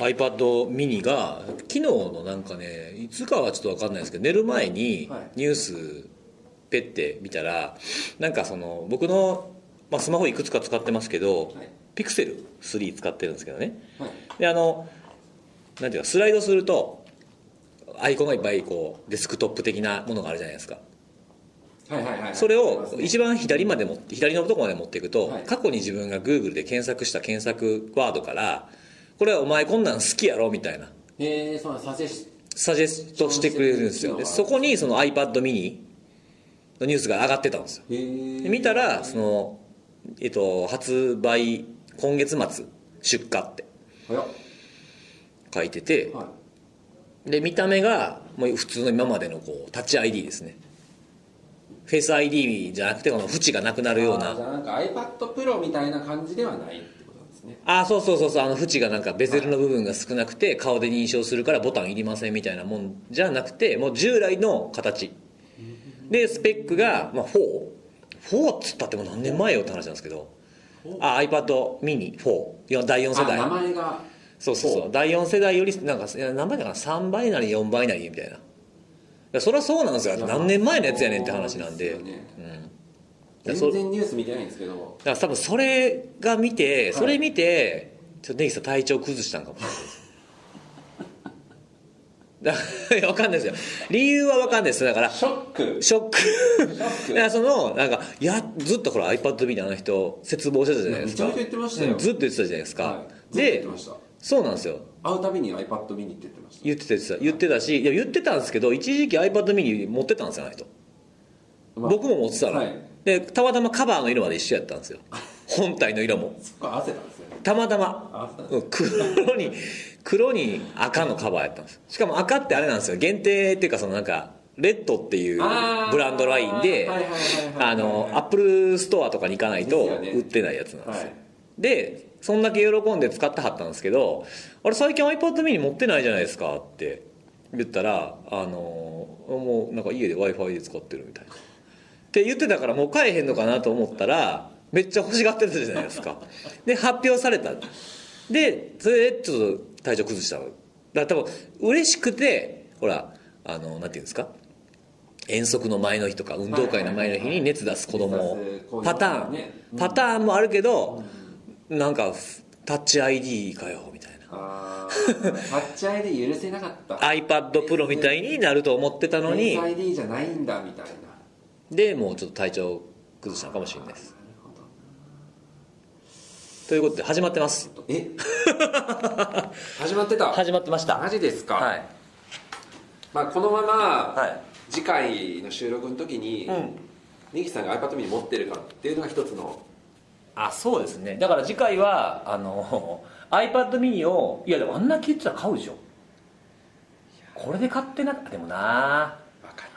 iPad mini が昨日のなんかねいつかはちょっと分かんないですけど寝る前にはい。ニュースペッて見たらなんかその僕の、まあ、スマホいくつか使ってますけど、はい。ピクセル3使ってるんですけどね。はい。であのなんていうかスライドするとアイコンがいっぱいこうデスクトップ的なものがあるじゃないですか。はいはいはいそれを一番左まで持って左のところまで持っていくと、はい。過去に自分が Google で検索した検索ワードからこれはお前こんなん好きやろみたいな。へえそうなんサジェスサジェストしてくれるんですよ。でそこにその iPad mini のニュースが上がってたんですよ。へえで見たらその、えっと、発売今月末出荷って書いててはい。で見た目がもう普通の今までのこうタッチ ID ですね。フェイス ID じゃなくてこの縁がなくなるような。じゃあなんか iPad Pro みたいな感じではないですね。あそうそうそうそうあの縁がなんかベゼルの部分が少なくて顔で認証するからボタンいりませんみたいなもんじゃなくてもう従来の形。でスペックが、まあ、44っつったってもう何年前よって話なんですけど。あ iPad mini4 いや第4世あ名代前がそうそうそう。第4世代よりなんか何倍だかな？3倍なり4倍なりみたいな。いやそりゃそうなんですよ。何年前のやつやねんって話なんで。ね。うん。そ全然ニュース見てないんですけど。だから多分それが見てそれ見て、ちょっと根岸さん体調崩したんかもしれない。で すだからいやわかんないですよ。理由はわかんないですだからショック。ショック。ク。だからそのなんかいやずっとほら iPad mini あの人絶望してたじゃないですか。めちゃめちゃ言ってましたよ。うんずっと言ってたじゃないですか、はい。でてました。そうなんですよ。会うたびに iPad mini って言ってました。言ってた言ってた。言ってたしいや言ってたんですけど一時期 iPad mini 持ってたんですよあの人。まあ僕も持ってたの、はいでたまたまカバーの色まで一緒やったんですよ。本体の色も。たまたま。黒に黒に赤のカバーやったんです。しかも赤ってあれなんですよ。限定っていうかそのなんか REDっていうブランドラインであの Apple Store とかに行かないと売ってないやつなんですよ。はい。でそんだけ喜んで使ってはったんですけど「あれ最近 iPad mini 持ってないじゃないですか」って言ったら「あのもうなんか家で w i f i で使ってる」みたいなって言ってたからもう買えへんのかなと思ったらめっちゃ欲しがってたじゃないですか。で発表された。でそれでちょっと体調崩しただから多分嬉しくてほらあのなんていうんですか？遠足の前の日とか運動会の前の日に熱出す子供パターン、ねパターンもあるけど、なんかタッチ ID かよみたいな。タッチ ID 許せなかった。iPad Pro みたいになると思ってたのに。ID じゃないんだみたいなでもうちょっと体調崩したのかもしれないです。ということで始まってます。え？始まってた？始まってました。マジですか、はい。まあ、このままはい。次回の収録の時に、うん。ネギさんが iPad mini 持ってるかっていうのが一つの。あそうですね。だから次回はあの iPad mini をいやでもあんな聞いてたら買うでしょ。これで買ってなでもな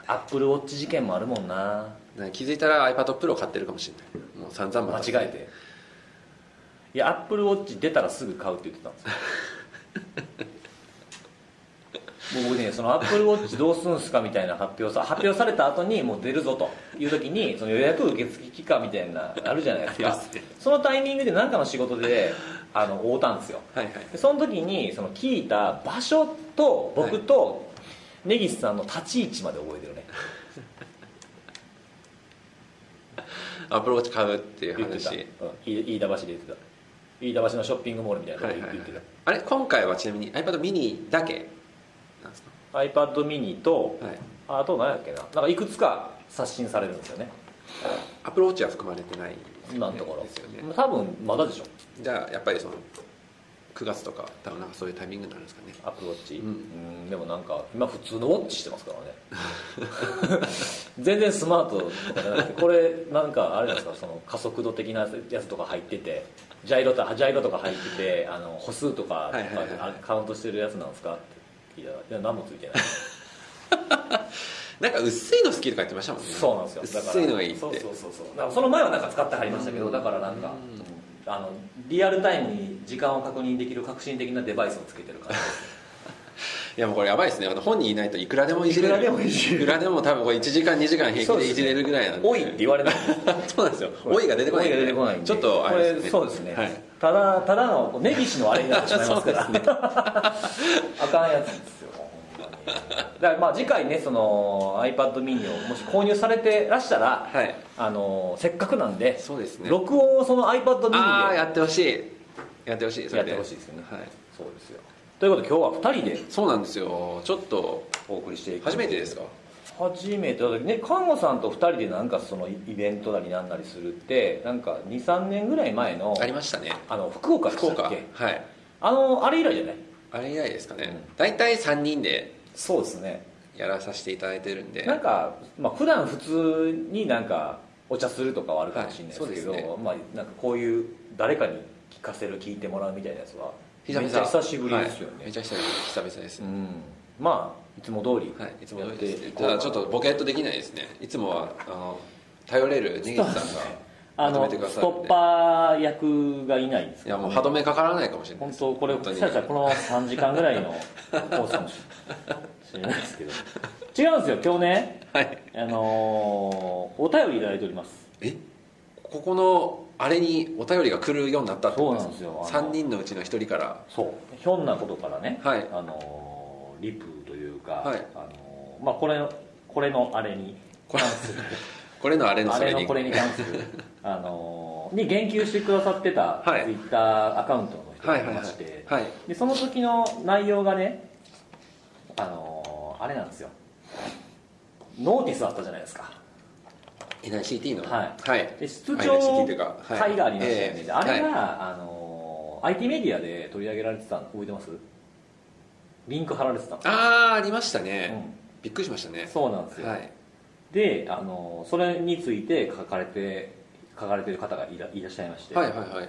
アップルウォッチ事件もあるもんな。気づいたら iPad Pro 買ってるかもしれない。もう散々間待違えて。いやアップルウォッチ出たらすぐ買うって言ってたんですよ。僕ねそのアップルウォッチどうすんすかみたいな発表さ発表された後にもう出るぞと。いう時にその予約受付期間みたいなあるじゃないですか。そのタイミングで何かの仕事であの会うたんですよ。はいはい。でその時にその聞いた場所と僕と根岸さんの立ち位置まで覚えてるねアップルウォッチ買うっていう話。うん、飯飯田橋で言ってた。飯田橋のショッピングモールみたいなと言ってた、あれ今回はちなみに iPad mini だけ？なんですか？iPad mini とはい。あと何やっけな。なんかいくつか刷新されるんですよね。アップルウォッチは含まれてない今のところ。ですよね。多分まだでしょ。じゃあやっぱりその9月とか多分なんかそういうタイミングになるんですかね。アップルウォッチうん。うんでもなんか今普通のウォッチしてますからね。全然スマートとかじゃなくてこれなんかあれですかその加速度的なやつとか入っててジャイロとジャイロとか入っててあの歩数とかカウントしてるやつなんですかって聞いたらいや何もついてない。なんか薄いの好きとか言ってましたもんね。そうなんですよ。薄いのがいいって。そうそうそうそう。その前はなんか使ってはりましたけどだからなんかあのリアルタイムに時間を確認できる革新的なデバイスをつけてる感じ いやもうこれやばいですね。本人いないといくらでもいじれる。いくらでもいじれる。いくらでも多分これ1時間2時間平気でいじれるぐらいなんで。多いって言われないそうなんですよ。老いが出てこないが出てこないちょっとあれですね。そうですね、はい。ただただの根岸のあれになってしまいますから。あかんやつですよ だからまあ次回ねその iPad mini をもし購入されてらしたら、はい。あのせっかくなんでそうですね。録音をその iPad mini で。やってほしい。やってほしいそれで。やってほしいですよね。はい。そうですよ。ということで今日は2人で。そうなんですよ。ちょっとお送りしていく。初めてですか？初めて。だね看護さんと2人でなんかそのイベントなりなんなりするってなんか23年ぐらい前のありましたね。あの福岡で福岡したっけ？はい。あのあれ以来じゃない？あれ以来ですかね、うん。大体3人でそうですね。やらさせていただいてるんで。なんか、まあ普段普通になんかお茶するとかはあるかもしれないですけど、はいすね。まあなんかこういう誰かに聞かせる聞いてもらうみたいなやつはめっちゃ久しぶりですよね、はい。めちゃ久々です、うん。まあいつも通りはい、いつも通りです。ただちょっとボケっとできないですね。いつもはあの頼れる根岸さんがあのストッパー役がいないんですねやもう歯止めかからないかもしれない本当これ本当したらこの3時間ぐらいのコースかもしれないですけど。違うんですよ今日ね。はい。あのーお便りいただいております。え？ここのあれにお便りが来るようになったってことそうなんですよ。あの3人のうちの1人から。そう。ひょんなことからね、はい。あのーリプというか、はい。あのーまあ、これのこれのあれに関する これのあれのあれのこれに関する あのーに言及してくださってたツイはい。ッターアカウントの人がいはいはいはいまして、はい。でその時の内容がねあのーあれなんですよ。ノーティスあったじゃないですか。NICT のはいはいで室あ長 NICT とい。うかはい会がありましたよね、ええであれが、はい。あのー IT メディアで取り上げられてたの覚えてます？リンク貼られてたの、ああありましたうね、ん。びっくりしましたね。そうなんですよ、はいであのーそれについて書かれて書かれてる方がいらいらっしゃいまして、はいはいはい。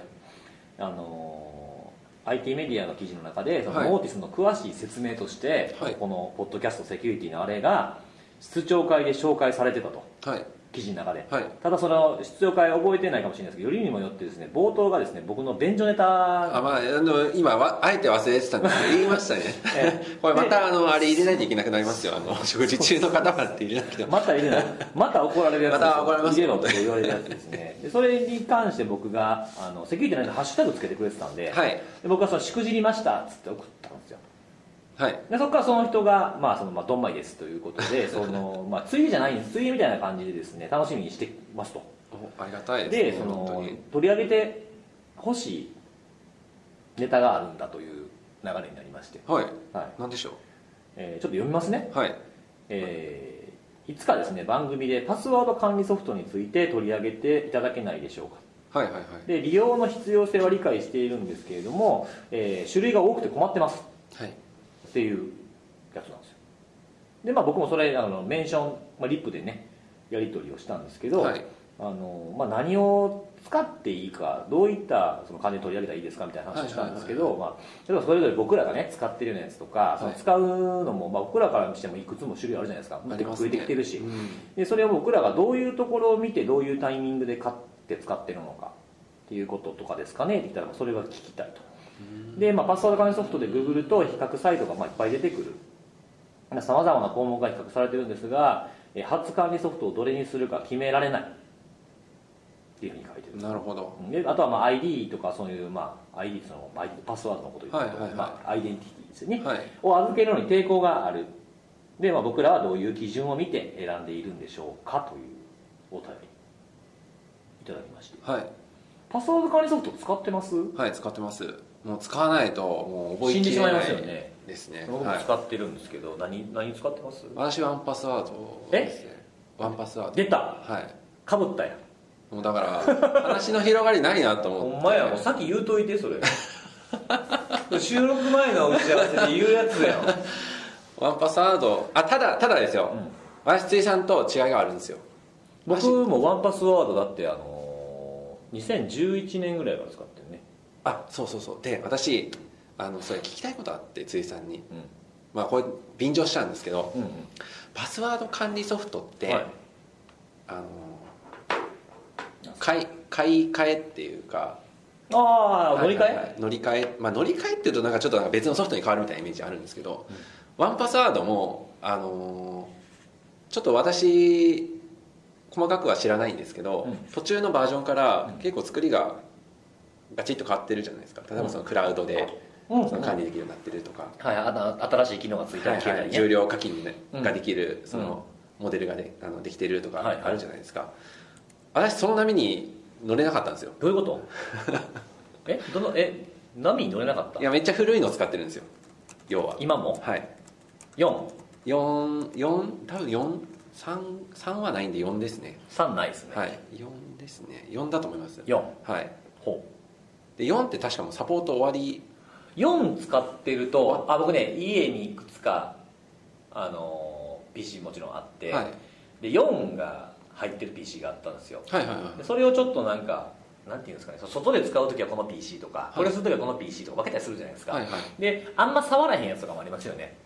あのー IT メディアの記事の中でそのはい。ノーティスの詳しい説明として、はい。このポッドキャストセキュリティのあれが室長会で紹介されてたと。はい記事の中で、はい。ただその室長会覚えてないかもしれないですけどよりにもよってですね冒頭がですね僕の便所ネタ。あまあ、あの今わあえて忘れてたんです。け ど言いましたね。え これまたあのあれ入れないといけなくなりますよ。あの食事中の方はって入れなくても。また入れない。また怒られるやつまた怒られます入れろって言われるやつですね。でそれに関して僕があのセキュリティの間ハッシュタグつけてくれてたんで,、はい。で僕がそのしくじりましたっつって送ったんですよはい。でそこからその人が、まあ、そのまあどんまいですということで その、まあ、ついじゃないんです。ついみたいな感じでですね楽しみにしてますと。おありがたいですねでその取り上げてほしいネタがあるんだという流れになりまして、はい。はい。何でしょえーちょっと読みますね。うはい。えーいつかですね番組でパスワード管理ソフトについて取り上げていただけないでしょうか。はいはいはい。で利用の必要性は理解しているんですけれども、えー種類が多くて困ってます。はいっていうやつなんですよ。でまあ僕もそれあのメンション、まあ、リップでねやり取りをしたんですけど、はい。あのまあ、何を使っていいかどういったその金取り上げたらいいですかみたいな話をしたんですけど、まあ、例えばそれぞれ僕らがね使ってるようなやつとか、その使うのも、まあ、僕らからしてもいくつも種類あるじゃないですか。増えてきてるし、うん。でそれを僕らがどういうところを見てどういうタイミングで買って使ってるのかっていうこととかですかねって言ったらそれが聞きたいとで、まあ、パスワード管理ソフトで Google と比較サイトがまあいっぱい出てくる。さまざまな項目が比較されてるんですがえー初管理ソフトをどれにするか決められない。っていうふうに書いてる。なるほど。であとはまあ ID とかそういう、まあ、ID そのまあパスワードのことを言うと、はいはいはい。まあ、アイデンティティですよね、はい。を預けるのに抵抗がある。で、まあ、僕らはどういう基準を見て選んでいるんでしょうかというお便り。いただきまして。はい。パスワード管理ソフト使ってます？はい使ってますもう使わないともう覚え死んでしまいきれないますよね。ですね僕もはい使ってるんですけど、何何使ってます？私ワンパスワードですね。ワンパスワード。出た。はい。かぶったやもうだから話の広がりないなと思って。ほんまやもうさっき言うといてそれ。収録前の打ち合わせで言うやつやん。ワンパスワード。あただただですよ、うん私さんと違いがあるんですよ。僕もワンパスワードだってあのー2011年ぐらいから使ってあそうそうそう。で私あのそれ聞きたいことあってついさんに。うまあこれ便乗したんですけどんうん。パスワード管理ソフトって、はい。あの買い買い替えっていうかああ乗り換え、はいはいはい。乗り換え。まあ乗り換えっていうとなんかちょっと別のソフトに変わるみたいなイメージあるんですけど、ワンパスワードもあのーちょっと私細かくは知らないんですけど、うん。途中のバージョンから結構作りがガチッと変わってるじゃないですか。例えばそのクラウドでうん。その管理できるようになってるとか、はいあの新しい機能がついたはいはい、り消えたりね。重量課金うんができるそのモデルがであのできてるとかはいはい。あるじゃないですか、私その波に乗れなかったんですよ。どういうこと？え？どのえ？波に乗れなかった？いやめっちゃ古いの使ってるんですよ。要は。今も？はい。43 4 4多分4 3, 3はないんで4ですね。ないですね、はい。4ですね。4だと思います。4はい。ほで4って確かもうサポート終わり。う4使ってるとあ僕ね家にいくつかあの PC もちろんあって、はい。で4が入ってる PC があったんですよ。はいはいはい。でそれをちょっとなんかなんていうんですかね外で使う時はこの PC とか、い。これする時はこの PC とか分けたりするじゃないですか、はいはい。であんま触らへんやつとかもありますよね。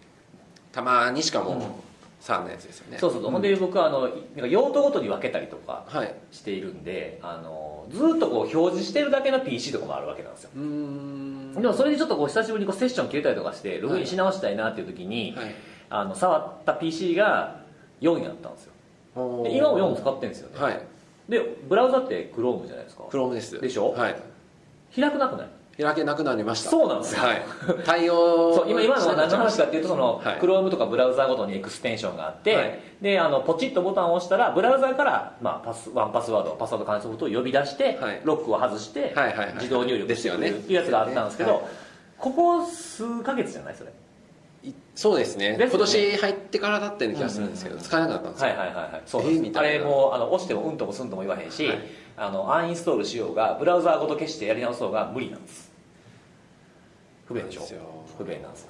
たまにしかうん。も3のやつですよね。そうそうそう、ん。ほんで僕はあのなんか用途ごとに分けたりとかはい。しているんであのずっとこう表示してるだけの PC とかもあるわけなんですよ。でもそれでちょっとこう久しぶりにこうセッション切れたりとかしてログインし直したいなっていう時に、はい。あの触った PC が4やったんですよ。で今も4使ってるんですよね、はい。でブラウザって Chrome じゃないですか。Chrome です。でしょ？はい。開くなくない？開けなくなりました。そうなんですよ。はい。対応 そう今今のは何の話かっていうとその、はい。Chrome とかブラウザごとにエクステンションがあって、はい。であのポチッとボタンを押したらブラウザから、まあ、パスワンパスワードパスワード関連ソフトを呼び出して、はい。ロックを外して、はいはいはい。自動入力ですよね。っていうやつがあったんですけど、はいここ数ヶ月じゃないそれ？いそうですね。ね。今年入ってからだったような気がするんですけど、使えなくなったんですよ、はいはいはいはい。そうです。えーあれもうあの押してもうんともすんとも言わへんし、はい。あのアンインストールしようがブラウザーごと消してやり直そうが無理なんです不便でしょ？不便なんですよ。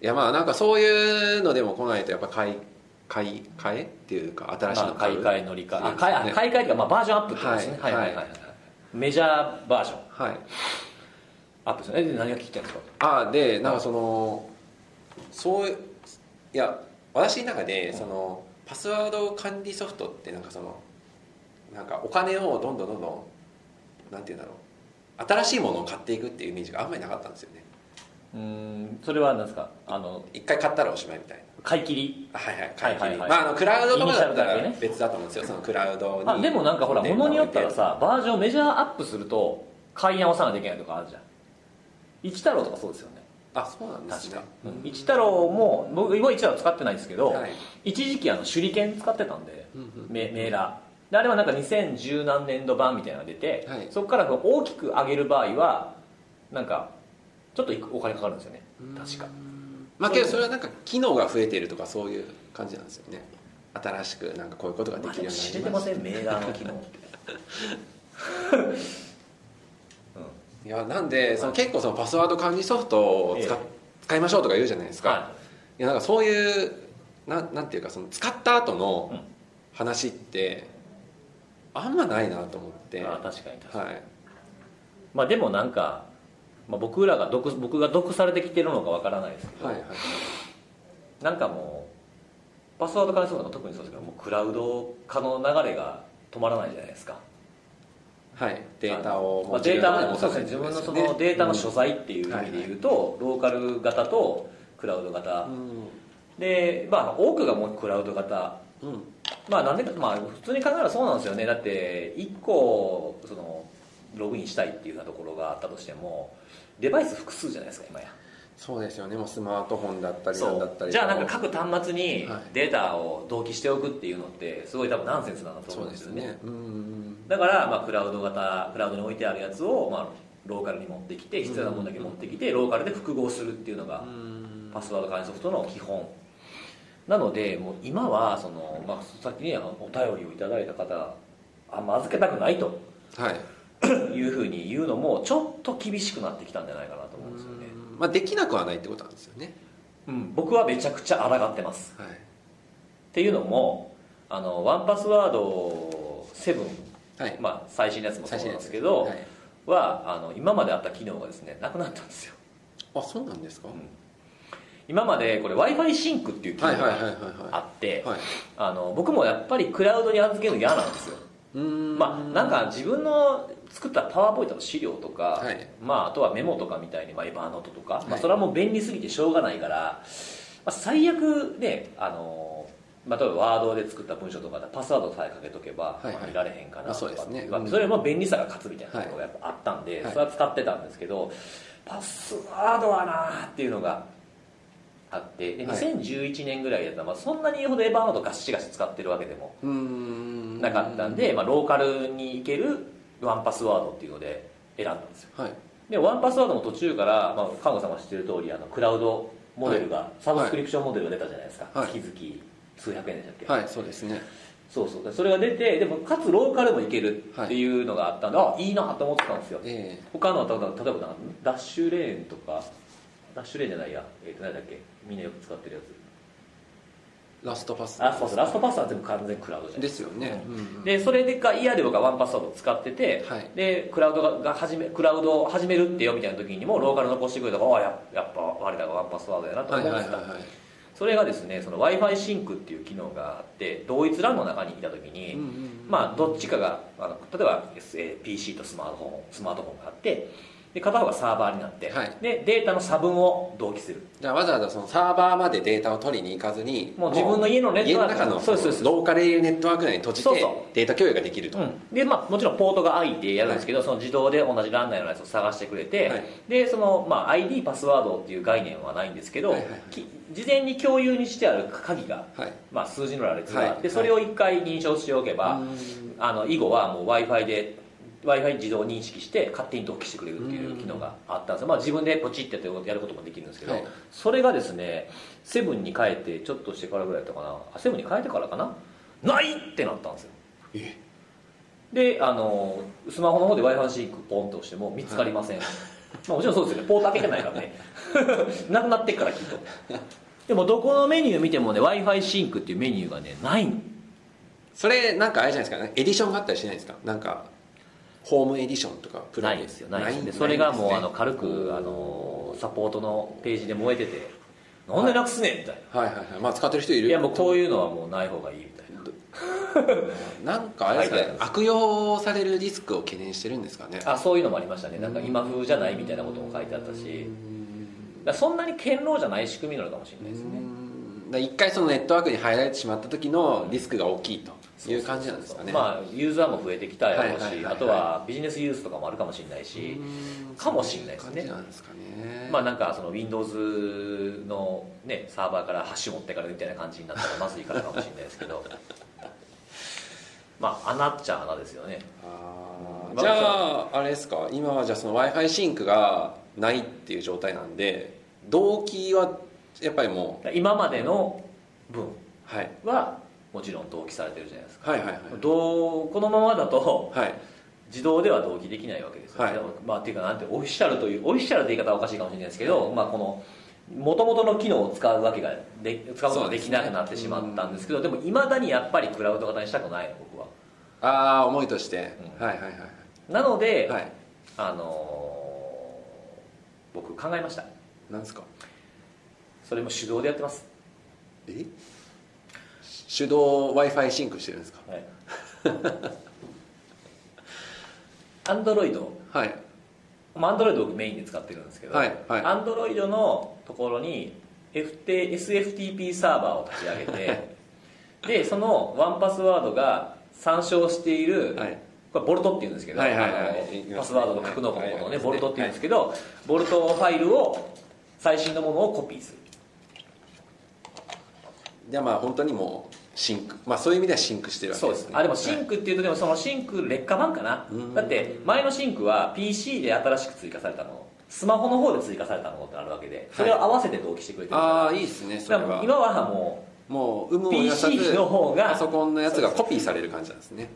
いやまあなんかそういうのでも来ないとやっぱ買い買い替えっていうか新しいのまあ、買い替え乗り換え。ね。買いあ買い替えというか、まあ、バージョンアップってことですね、はいはいはい。はいはいメジャーバージョン。はい。アップですね。えで何が聞きたいんですか？あでなんかそのそういや私の中でそのパスワード管理ソフトってなんかそのなんかお金をどんどんどんどんなんていうんだろう。新しいものを買っていくっていうイメージがあんまりなかったんですよねうんそれは何ですか？あの一回買ったらおしまいみたいな。買い切り？はいはい買い切り、はい。はいはいまああのクラウドとかだったら別だと思うんですよ。そのクラウドにあでもなんかほらコンテナ物によったらさバージョンメジャーアップすると買い直さなきゃいけないとかあるじゃん。一太郎とかそうですよね。あそうなんですね。一太郎も僕今一太郎使ってないんですけど、はい。一時期あの手裏剣使ってたんで、うんうんメメーラー。であれはなんか2010何年度版みたいなのが出て、はい。そこから大きく上げる場合はなんかちょっとお金かかるんですよね。確か。まあけどそれはなんか機能が増えているとかそういう感じなんですよね。新しくなんかこういうことができるようにな知れりましてませんメーラーの機能。いやなんでその結構そのパスワード管理ソフトを使,、え使いましょうとか言うじゃないですか、、はい。やなんかそういうななんていうかその使った後の話ってあんまないなと思って。あ確かに確かに、はい。まあでもなんか、まあ、僕らが毒僕が毒されてきてるのかわからないですけど、はいはい。なんかもうパスワード管理ソフトが特にそうですけどもうクラウド化の流れが止まらないじゃないですか。はい。データをまあ、データ持もそうですね。自分のそのデータの所在っていう意味で言うと、ローカル型とクラウド型、うん。でまあ多くがもうクラウド型。うん。まあなんでかまあ普通に考えたらそうなんですよね。だって1個そのログインしたいっていうようなところがあったとしてもデバイス複数じゃないですか今や。そうですよね。もうスマートフォンだったりなんだったり。じゃあなんか各端末にはいデータを同期しておくっていうのってすごい多分ナンセンスだとそうです思うんですよねだからまあクラウド型クラウドに置いてあるやつをまあローカルに持ってきて必要なものだけ持ってきてローカルで複合するっていうのがうん。パスワード管理ソフトの基本なのでもう今はその、まあ、さっきねお便りをいただいた方あんま預けたくないと。はい いうふうに言うのもちょっと厳しくなってきたんじゃないかなと思うんですよね、まあできなくはないってことなんですよね。うん、僕はめちゃくちゃ抗ってます。はい。っていうのもあのワンパスワード7、はい。まあ、最新のやつもそうなんですけ最ど新のやつはあの今まであった機能がですねなくなったんですよ。あそうなんですか、今までこれ w i f i シンクっていう機能はいはいはいはいがはあっていはい。あの僕もやっぱりクラウドに預けるの嫌なんですよまあなんか自分の作ったパワーポイントの資料とか、はい。まあ、あとはメモとかみたいに、まあ、エヴァーノートとか、まあ、はいそれはもう便利すぎてしょうがないから、まあ、最悪ねあのまあ、例えばワードで作った文章とかだパスワードさえかけとけば、はいはい。まあ見られへんかなあとかまあそれも便利さが勝つみたいなところがやっぱあったんで、はい。それは使ってたんですけどパスワードはなーっていうのがあってではい。2011年ぐらいだったら、まあ、そんなに言うほどエヴァーノートガシガシ使ってるわけでもなかったんで、まあ、ローカルに行けるワンパスワードっていうので選んだんですよ。はい。で1Passwordも途中から、まあ、看護さんが知ってる通りあのクラウドモデルが、サブスクリプションモデルが出たじゃないですか、はい。月々数百円でしたっけ、はいそうですね。そうそう。それが出てでもかつローカルもいけるっていうのがあったんで、あいいなと思ってたんですよ。え他の例えば Dashlaneとか Dashlaneじゃないや、えー、と何だっけ？みんなよく使ってるやつ。ー LastPassあそうそう。 LastPassは全部完全クラウドじゃないですよね、うん。うんうん。でそれでか嫌で僕はワンパスワードを使ってて、はい。でクラウドがが始めクラウドを始めるってよみたいな時にもローカル残してくれたからあややっぱ我らが1Passwordやなとはい思ってた、はいはいはいそれがですね w i f i シンクっていう機能があって同一 LAN の中にいた時に、うんうんうん。まあどっちかがあの例えば S- PC とスマートフォンスマートフォンがあってで片方がサーバーになって、はい。でデータの差分を同期する。じゃあわざわざそのサーバーまでデータを取りに行かずにもう自分の家のネットワーク家の中のローカルネットワーク内に閉じてデータ共有ができると、うん、でまあもちろんポートが開いてやるんですけど、その自動で同じランナーのやつを探してくれて、はい。でその、まあ、ID パスワードっていう概念はないんですけど、はいはい。はいき事前に共有にしてある鍵が、はい。まあ、数字の羅列があって、はい。それを1回認証しておけば、うんあの以後はもう w i f i で w i f i 自動認識して勝手に同期してくれるっていう機能があったんですよ、まあ、自分でポチってやることもできるんですけど、はい。それがですねセブンに変えてちょっとしてからぐらいだったかな。あセブンに変えてからかな？ないってなったんですよ。え？であのスマホの方で w i f i シンクポンと押しても見つかりません、まあ、もちろんそうですよね。ポート開けてないからね。なくなってっからきっと。でもどこのメニュー見てもね w i f i シンクっていうメニューがねない。のそれなんかあれじゃないですかね。エディションがあったりしないですか？なんかホームエディションとかプランないですよないんでそれがもうあの軽くあのサポートのページで燃えててなんでなくすねんみたいはいはいはい。まあ使ってる人いる。ないやもうこういうのはもうない方がいいみたいな。なんかあれですかね悪用されるリスクを懸念してるんですかね。あそういうのもありましたね。なんか今風じゃないみたいなことも書いてあったし。そんなに堅牢じゃない仕組みなのかもしれないですね。一回そのネットワークに入られてしまった時のリスクが大きいという感じなんですかね。まあユーザーも増えてきたやろうし、あとはビジネスユースとかもあるかもしれないし、うんかもしれないですね。なんですかね。まあなんかその Windows のねサーバーからハッシュ持ってからみたいな感じになったらまずいからかもしれないですけど。まあ穴っちゃ穴ですよね。じゃああれですか。今はじゃあその w i f i シンクがないっていう状態なんで同期はやっぱりも今までの分はもちろん同期されてるじゃないですか。はいはいはい。どうこのままだとはい。自動では同期できないわけですよ、はい。まあっていうかなんてオフィシャルというオフィシャルって言い方はおかしいかもしれないですけど、まあこの元々の機能を使うわけがで使うことができなくなってしまったんですけどでもいまだにやっぱりクラウド型にしたくないの僕は。ああ思いとして、うん。はいはいはいなので、はい。あのー僕考えました。なんですか？それも手動でやってます。え？手動 w i f i シンクしてるんですか？はい。アンドロイド。はい。アンドロイド僕メインで使ってるんですけど、はいはい。アンドロイドのところに FT SFTP サーバーを立ち上げて でその1Passwordが参照している、はい。これボルトっていうんですけど、はいはいはい。パスワードの格納庫のことをね、はい。ボルトっていうんですけど、ボルトファイルを最新のものをコピーするじゃあまあ本当にもうシンクまあそういう意味ではシンクしてるわけそうでねです。すあでもシンクっていうとでもそのシンク劣化版かな？うん。だって前のシンクは PC で新しく追加されたもの。スマホの方で追加されたものってあるわけでそれを合わせて同期してくれてるああかいいですねそられは。今はももう有無を言わさず PC の方がパソコンのやつがコピーされる感じなんですね。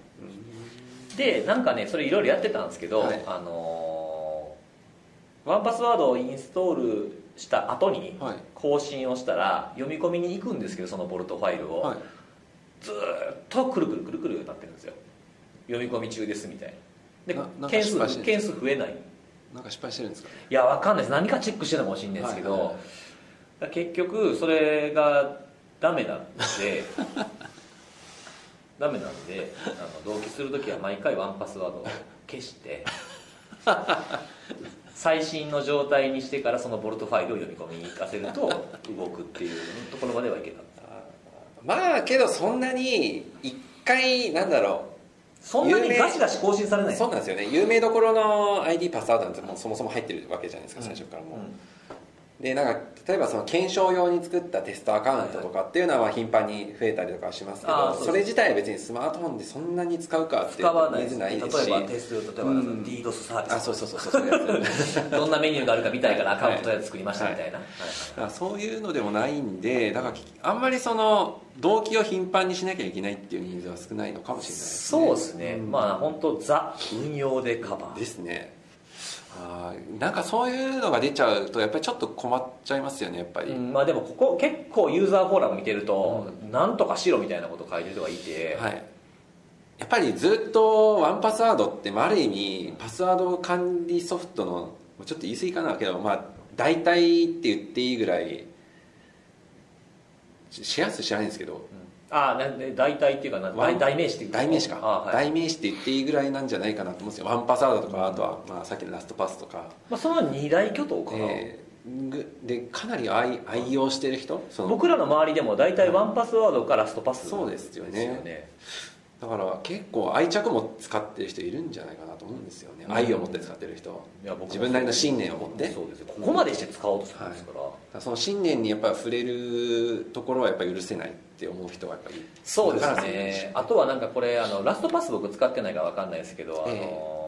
うでなんかねそれいろいろやってたんですけど、はい。あのーワンパスワードをインストールした後にはい。更新をしたら読み込みに行くんですけどそのボルトファイルを、はい。ずーっとくるくるくるくるなってるんですよ。読み込み中ですみたいな。で件数件数増えない。なんか失敗してるんですか？ねいやわかんないです。何かチェックしてるのかもしれないですけど、はいはい。結局それがダメなんで ダメなんであの同期する時は毎回ワンパスワードを消して 最新の状態にしてからそのボルトファイルを読み込みに行かせると 動くっていうところまではいけた。まあけどそんなに一回なんだろそんなにガシガシ更新されないそう。なんですよね有名どころの ID パスワードなんてもうそもそも入ってるわけじゃないですか最初からもう、うんでなんか例えばその検証用に作ったテストアカウントとかっていうのは頻繁に増えたりとかしますけどそれ自体は別にスマートフォンでそんなに使うかっていう使わないニーズない例えですし。ばテスト例えばうん。DDoS サービスあそうそうそうそう どんなメニューがあるか見たいからアカウントとりあえず作りましたみたいな、だからそういうのでもないんでだからあんまりその動機を頻繁にしなきゃいけないっていうニーズは少ないのかもしれないですね。そうですね、んまあ本当ザ運用でカバー。ですねあーなんかそういうのが出ちゃうとやっぱりちょっと困っちゃいますよねやっぱり、うんまあでもここ結構ユーザーフォーラム見てると、なんとかしろみたいなこと書いてる人がいて、はい。やっぱりずっとワンパスワードって、まあ、ある意味パスワード管理ソフトのちょっと言い過ぎかなけどまあ大体って言っていいぐらいシシェア数知らないんですけど。ああなんで代替っていうかな代代名詞っていう代名詞か、あ、はい。代名詞って言っていいぐらいなんじゃないかなと思うんですよ。ワンパスワードとかあとは、まあ、さっきのラストパスとか、まあ、その二大巨頭かな、えーぐでかなり愛愛用してる人？僕らの周りでも大体ワンパスワードかラストパスそうですよねだから結構愛着も使ってる人いるんじゃないかなと思うんですよね、うん。愛を持って使ってる人。いや僕も自分なりの信念を持って。そうですよ。ここまでして使おうとするんですから、だからその信念にやっぱり触れるところはやっぱり許せないって思う人はやっぱりそうですだからね。あとはなんかこれあのラストパス僕使ってないから分かんないですけど、あのえ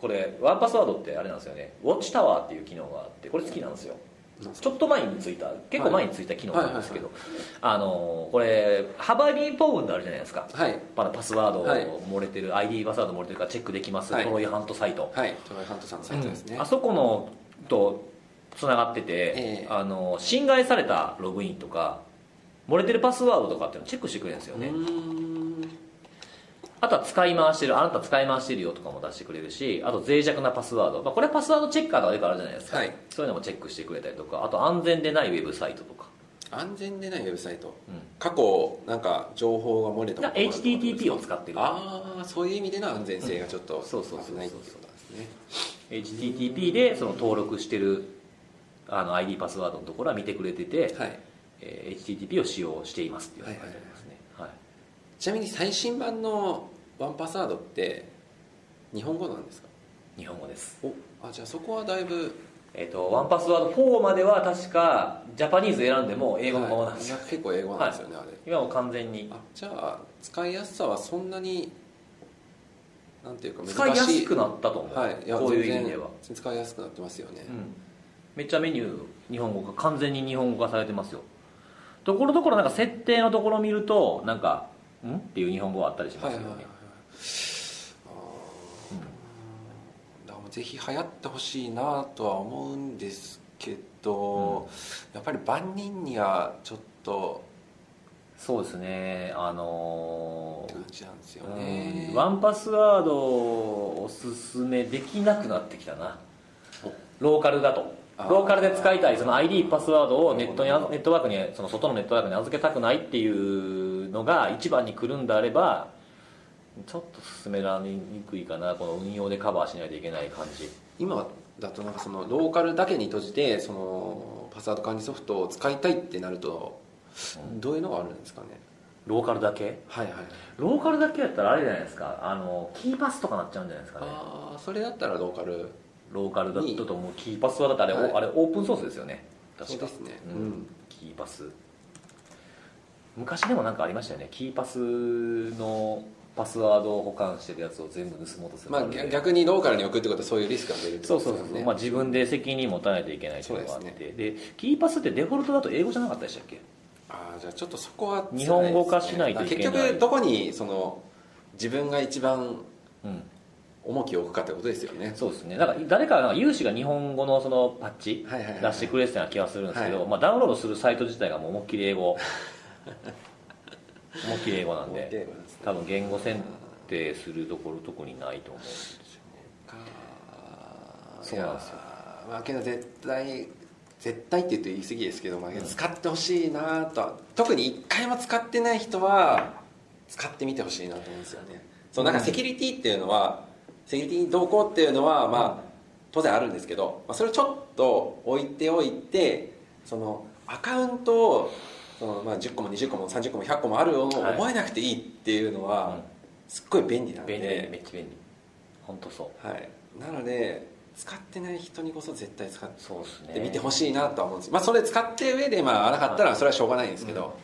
これワンパスワードってあれなんですよね。ウォッチタワーっていう機能があってこれ好きなんですよちょっと前についた結構前についた機能なんですけどあのこれハバリーポーンってあるじゃないですか。はい。まだパスワードはい。漏れてる、ID パスワード漏れてるからチェックできます、はい。トロイハントサイト、はい。トロイハントさんのサイトですね、うんあそこのとつながってて、ええ。あの侵害されたログインとか漏れてるパスワードとかっていうのをチェックしてくれるんですよね、あとは使い回してるあなた使い回してるよとかも出してくれるしあと脆弱なパスワード、まあ、これはパスワードチェッカーとかよくあるじゃないですか、はい。そういうのもチェックしてくれたりとかあと安全でないウェブサイトとか、安全でないウェブサイト。うん。過去なんか情報が漏れただこと HTTP か。を使ってる。ああそういう意味での安全性がちょっとそうそうそうそう危ないってことですね。HTTP でその登録してるあの ID パスワードのところは見てくれてて、はい。えー HTTP を使用していますっていう。のが書いはいちなみに最新版のワンパスワードって日本語なんですか？日本語です。おあじゃあそこはだいぶえっ、とワンパスワード4までは確かジャパニーズ選んでも英語のままなんですよ、はい。結構英語なんですよね、あれ。今も完全に。あじゃあ使いやすさはそんなになんていうか難しい。使いやすくなったと思う、はい。いやこういう意味では、使いやすくなってますよね、うん、めっちゃメニュー日本語化完全に日本語化されてますよ。ところどころなんか設定のところを見るとなんか「ん?」っていう日本語はあったりしますよね、ぜひ流行ってほしいなとは思うんですけど、やっぱり万人にはちょっとそうですね。あのって感じなんですよーね。うん。ワンパスワードをおすすめできなくなってきたな。ローカルだと。ローカルで使いたいその ID パスワードをネットにネットワークにその外のネットワークに預けたくないっていうのが一番に来るんであればちょっと進められにくいかな。この運用でカバーしないといけない感じ。今だとなんかそのローカルだけに閉じてそのパスワード管理ソフトを使いたいってなるとどういうのがあるんですかね。ローカルだけ？はいはいローカルだけやったらあれじゃないですか。あのキーパスとかなっちゃうんじゃないですかね。ああそれだったらローカル。ローカルだと思うキーパスはだってあれ,、はい。あれオープンソースですよね。確か。そうですね。ううんん。キーパス昔でもなんかありましたよね。キーパスのパスワードを保管してるやつを全部盗もうとするまあ逆逆にローカルに置くってことはそういうリスクが出るってそうそうそう、ことですよねまあ、自分で責任持たないといけないっていうのがあって。そうで,、キーパスってデフォルトだと英語じゃなかったでしたっけ？ああじゃあちょっとそこはね日本語化しないといけない。結局どこにその自分が一番うん。重きを置くかってことですよね。そうですね。なんか誰かが有志が日本語のそのパッチ出してくれてたような気がするんですけど、はい。まあ、ダウンロードするサイト自体がもう思いっきり英語思いっきり英語なんで多分言語選定するところとこにないと思うんですよかそうなんですよ。まあけど絶対絶対って言うと言い過ぎですけど、まあ、使ってほしいなとは特に一回も使ってない人は使ってみてほしいなと思うんですよね。そうなんかセキュリティっていうのは、セキュリティに同行っていうのはまあ当然あるんですけど、まあ、それをちょっと置いておいてそのアカウントをそのまあ10個も20個も30個も100個もあるのをはい。覚えなくていいっていうのはすっごい便利なんで、便利めっちゃ便利。本当そう。はい、なので使ってない人にこそ絶対使っそうですね。てみてほしいなとは思うんです。まあそれ使って上でまあ荒かったらそれはしょうがないんですけど、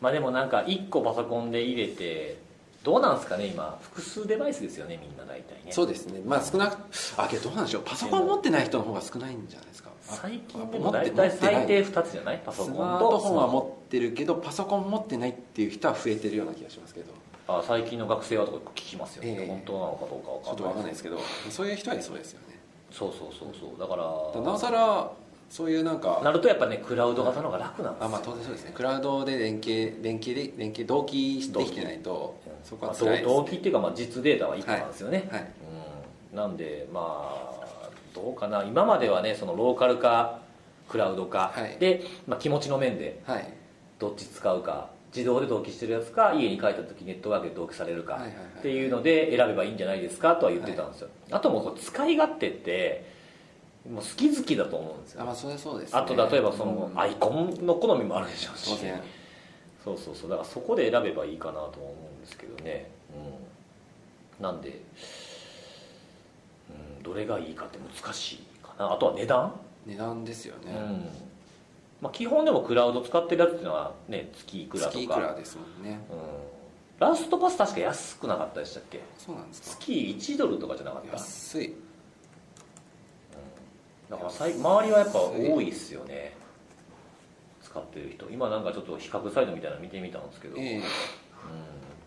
まあでもなんか1個パソコンで入れてどうなんですかね今。複数デバイスですよねみんな大体ね。そうですね。まあ少なくあけどどうなんでしょう。パソコン持ってない人の方が少ないんじゃないですか最近あでも大体最低2つじゃない？パソコンと。スマートフォンは持ってるけどパソコン持ってないっていう人は増えてるような気がしますけど。あ最近の学生はとか聞きますよ。ね、ええ。本当なのかどうかちょっとわかんないんないですけどそういう人はいそうですよね。そうそうそうそう。だからなおさらそういうなんかなるとやっぱねクラウド型の方が楽なんですよ。あまあ当然そうですね。クラウドで連携連携で連携同期できてないと同期っていうかまあ実データは1個なんですよね、はい。うん、なんでまあどうかな。今まではねそのローカル化クラウド化、はい。で、まあ、気持ちの面ではい。どっち使うか自動で同期してるやつか家に帰った時ネットワークで同期されるかはいはいはいっていうので選べばいいんじゃないですかとは言ってたんですよ、あともう使い勝手ってもう好き好きだと思うんですよ。あまあそれはそうです、ね、あと例えばそのうん。アイコンの好みもあるでしょうしそうそうそう。だからそこで選べばいいかなとは思うんですけどね、うん、なんで、うん、どれがいいかって難しいかな。あとは値段、値段ですよね、うん。まあ、基本でもクラウド使ってるやつっていうのはね月いくらとか。月いくらですもんね。うん、ラストパス確か安くなかったでしたっけ？そうなんですか。月1ドルとかじゃなかった？安い。だからさい周りはやっぱ多いっすよね。使ってる人。今なんかちょっと比較サイトみたいなの見てみたんですけど、うん、え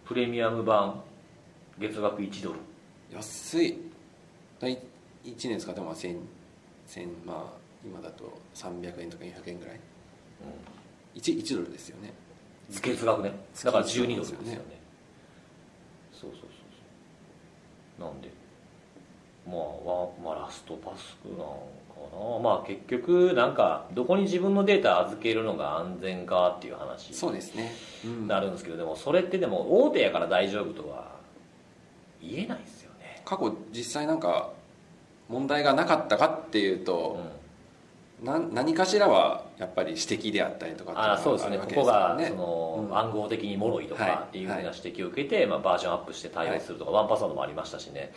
プレミアム版月額1ドル。え安い。大1年使っても1000 1000まあ今だと300円とか400円ぐらい。1, 1ドルですよね。月額ね。だから12ドルですよね。ねそうそうそうそう。なんで。まあわまあラストパスなのかな。まあ結局なんかどこに自分のデータ預けるのが安全かっていう話。そうですね、うん。なるんですけどでもそれってでも大手やから大丈夫とは言えないですよね。過去実際なんか問題がなかったかっていうと、な何かしらはやっぱり指摘であったりとかあそうですね。ここがその、うん。暗号的に脆いとはい。かっていうふうな指摘を受けて、まあ、バージョンアップして対応するとか、ワンパスワードもありましたしね。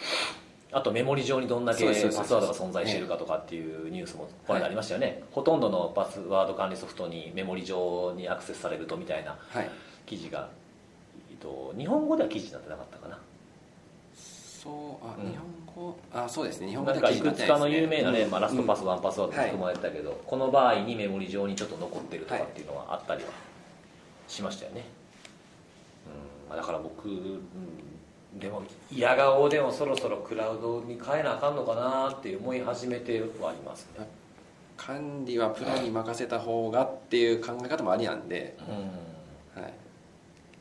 あとメモリ上にどんだけパスワードが存在しているかとかっていうニュースもこの間ありましたよね、ほとんどのパスワード管理ソフトにメモリ上にアクセスされるとみたいなはい。記事が、えっと、日本語では記事になってなかったかな。そうあ、うん。日本語あそうですね。日本語なんかいくつかの有名なね、うん。まあ、ラストパス、うんワンパスワードも含まれてたけど、この場合にメモリ上にちょっと残ってるとかっていうのはあったりはしましたよね、うん。まあ、だから僕、うんでも嫌顔でもそろそろクラウドに変えなあかんのかなって思い始めてはありますね、管理はプロに任せた方がっていう考え方もありなんで、うん、はい、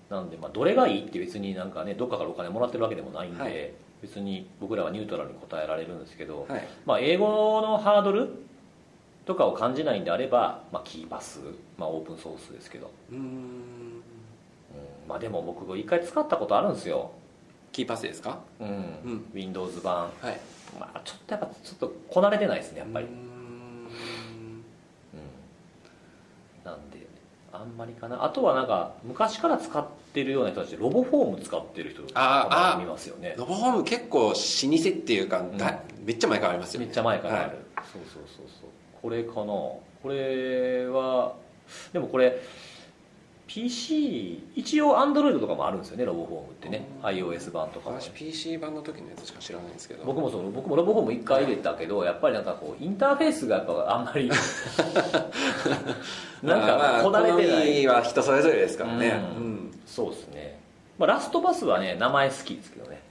なんで、まあ、どれがいいって別になんかねどっかからお金もらってるわけでもないんで、はい別に僕らはニュートラルに答えられるんですけど、はい、まあ、英語のハードルとかを感じないんであれば、まあ、キーパス、まあ、オープンソースですけど、うーん。うん。まあ、でも僕一回使ったことあるんですよ、キーパスですか？うん。ん。Windows 版、はい。まあ、ちょっとやっぱちょっとこなれてないですねやっぱり、うん。なんであんまりかな。あとはなんか昔から使ってるような人たちロボフォーム使ってる人とか見ますよね。ロボホーム結構老舗っていうか、だめっちゃ前からありますよね。めっちゃ前からある、はい。そうそうそうそう。これかな。これはでもこれ PC 一応 Android とかもあるんですよねロボフォームってね。うん iOS 版とかも。私 PC 版の時のやつしか知らないんですけど。僕もそう僕もロボフォーム1回入れたけどやっぱりなんかこうインターフェースがやっぱあんまり なんまあまあかこなれてない、好みは人それぞれですからね、うん。うん。そうですね、まあ、ラストパスはね名前好きですけどね。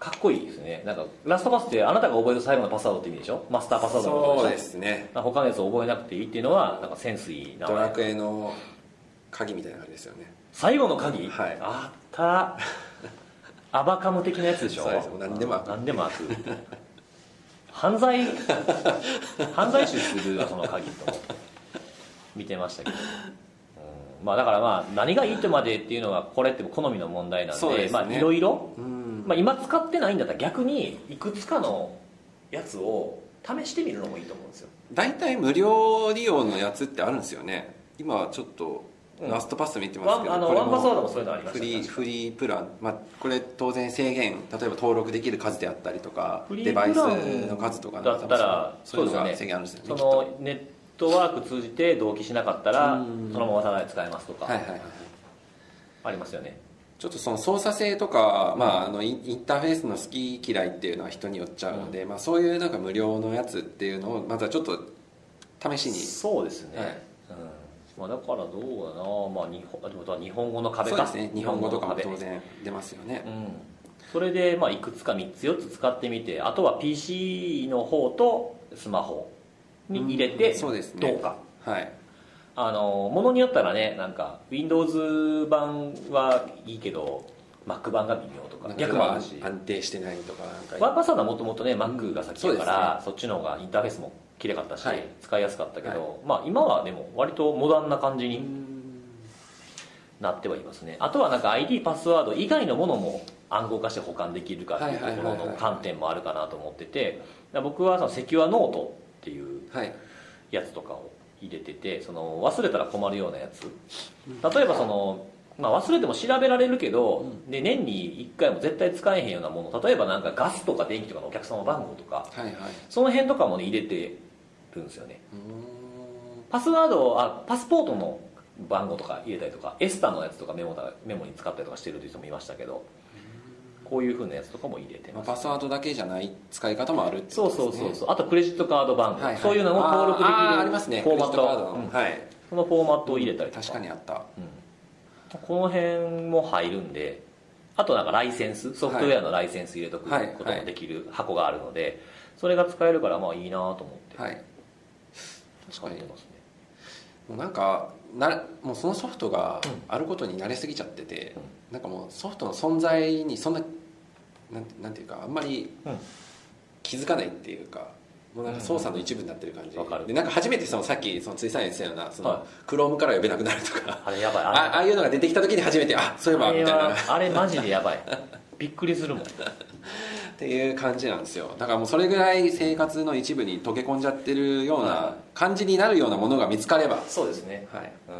かっこいいですね。なんかラストパスってあなたが覚える最後のパスワードって意味でしょ？マスターパスワードのことそうでしょ？ですね。まあ他のやつを覚えなくていいっていうのはなんかセンスいい名前。ドラクエの鍵みたいな感じですよね。最後の鍵、はい。あった。アバカム的なやつでしょ？そうです。何でも開く。何でも開く。犯罪？犯罪集するわその鍵と。見てましたけど、うん。まあだからまあ何がいいとまでっていうのはこれって好みの問題なんでいろいろ今使ってないんだったら逆にいくつかのやつを試してみるのもいいと思うんですよ。大体無料利用のやつってあるんですよね。今ちょっとうんラストパス見てますけど、ワンあのこれワンパスワードもそういうのありましたね。フリーフリープラン、まあ、これ当然制限例えば登録できる数であったりとかデバイスの数とかだったらそういうのが制限あるんですよねそのネットワーク通じて同期しなかったらうんそのままただで使えますとかはいはいはいはいありますよね。ちょっとその操作性とか、まあ、あのインターフェースの好き嫌いっていうのは人によっちゃうので、まあ、そういうなんか無料のやつっていうのをまずはちょっと試しに。そうですね、はい。うんまあ、だからどうだな、まあ、日本日本語の壁か。そうですね。日本語とかも当然出ますよね。壁、うん、それで、まあ、いくつか3つ4つ使ってみてあとは PC の方とスマホに入れてうんそうですね。どうか、はい。あのものによったらねなんか Windows 版はいいけど Mac 版が微妙とか。逆もあるし安定してないとかなんか。ワーパスワードはもともとね Mac が先だから、そそっちの方がインターフェースも綺麗かったし、はい。使いやすかったけど、まあ今はでも割とモダンな感じになってはいますね。あとはなんか ID パスワード以外のものも暗号化して保管できるかっていうところの観点もあるかなと思ってて僕はそのセキュアノートっていうはい。やつとかを入れててその忘れたら困るようなやつ。例えばその、まあ、忘れても調べられるけど、で年に1回も絶対使えへんようなもの例えばなんかガスとか電気とかのお客様番号とか。はいはい。その辺とかもね入れてるんですよね。パスワードあパスポートの番号とか入れたりとかエスタのやつとかメモだメモに使ったりとかしてる人もいましたけどこういうふうなやつとかも入れてます。パスワードだけじゃない使い方もあるってそうことですね。そうそうそうあとクレジットカード番号、はいはい。そういうのも登録できるありますね。フォーマットうんはい。そのフォーマットを入れたりとか。確かにあった。うんこの辺も入るんであとなんかライセンスソフトウェアのライセンス入れとくはいこともできる箱があるのでそれが使えるからまあいいなと思って。はい。使ってますね。もうなんかなもうそのソフトがあることに慣れすぎちゃってて、うん。なんかもうソフトの存在にそんななんてなんていうかあんまりうん。気づかないっていうかもうなんか操作の一部になってる感じ、わかる。でなんか初めてそのさっきそのついさん言ってたようなその、はい。クロームから呼べなくなるとか。あれやばい。ああれああいうのが出てきた時に初めてあそういえばみたいな。はあれマジでやばい。びっくりするもん。っていう感じなんですよ。だからもうそれぐらい生活の一部に溶け込んじゃってるようはな感じになるようなものが見つかれば、そうですね。はい、うん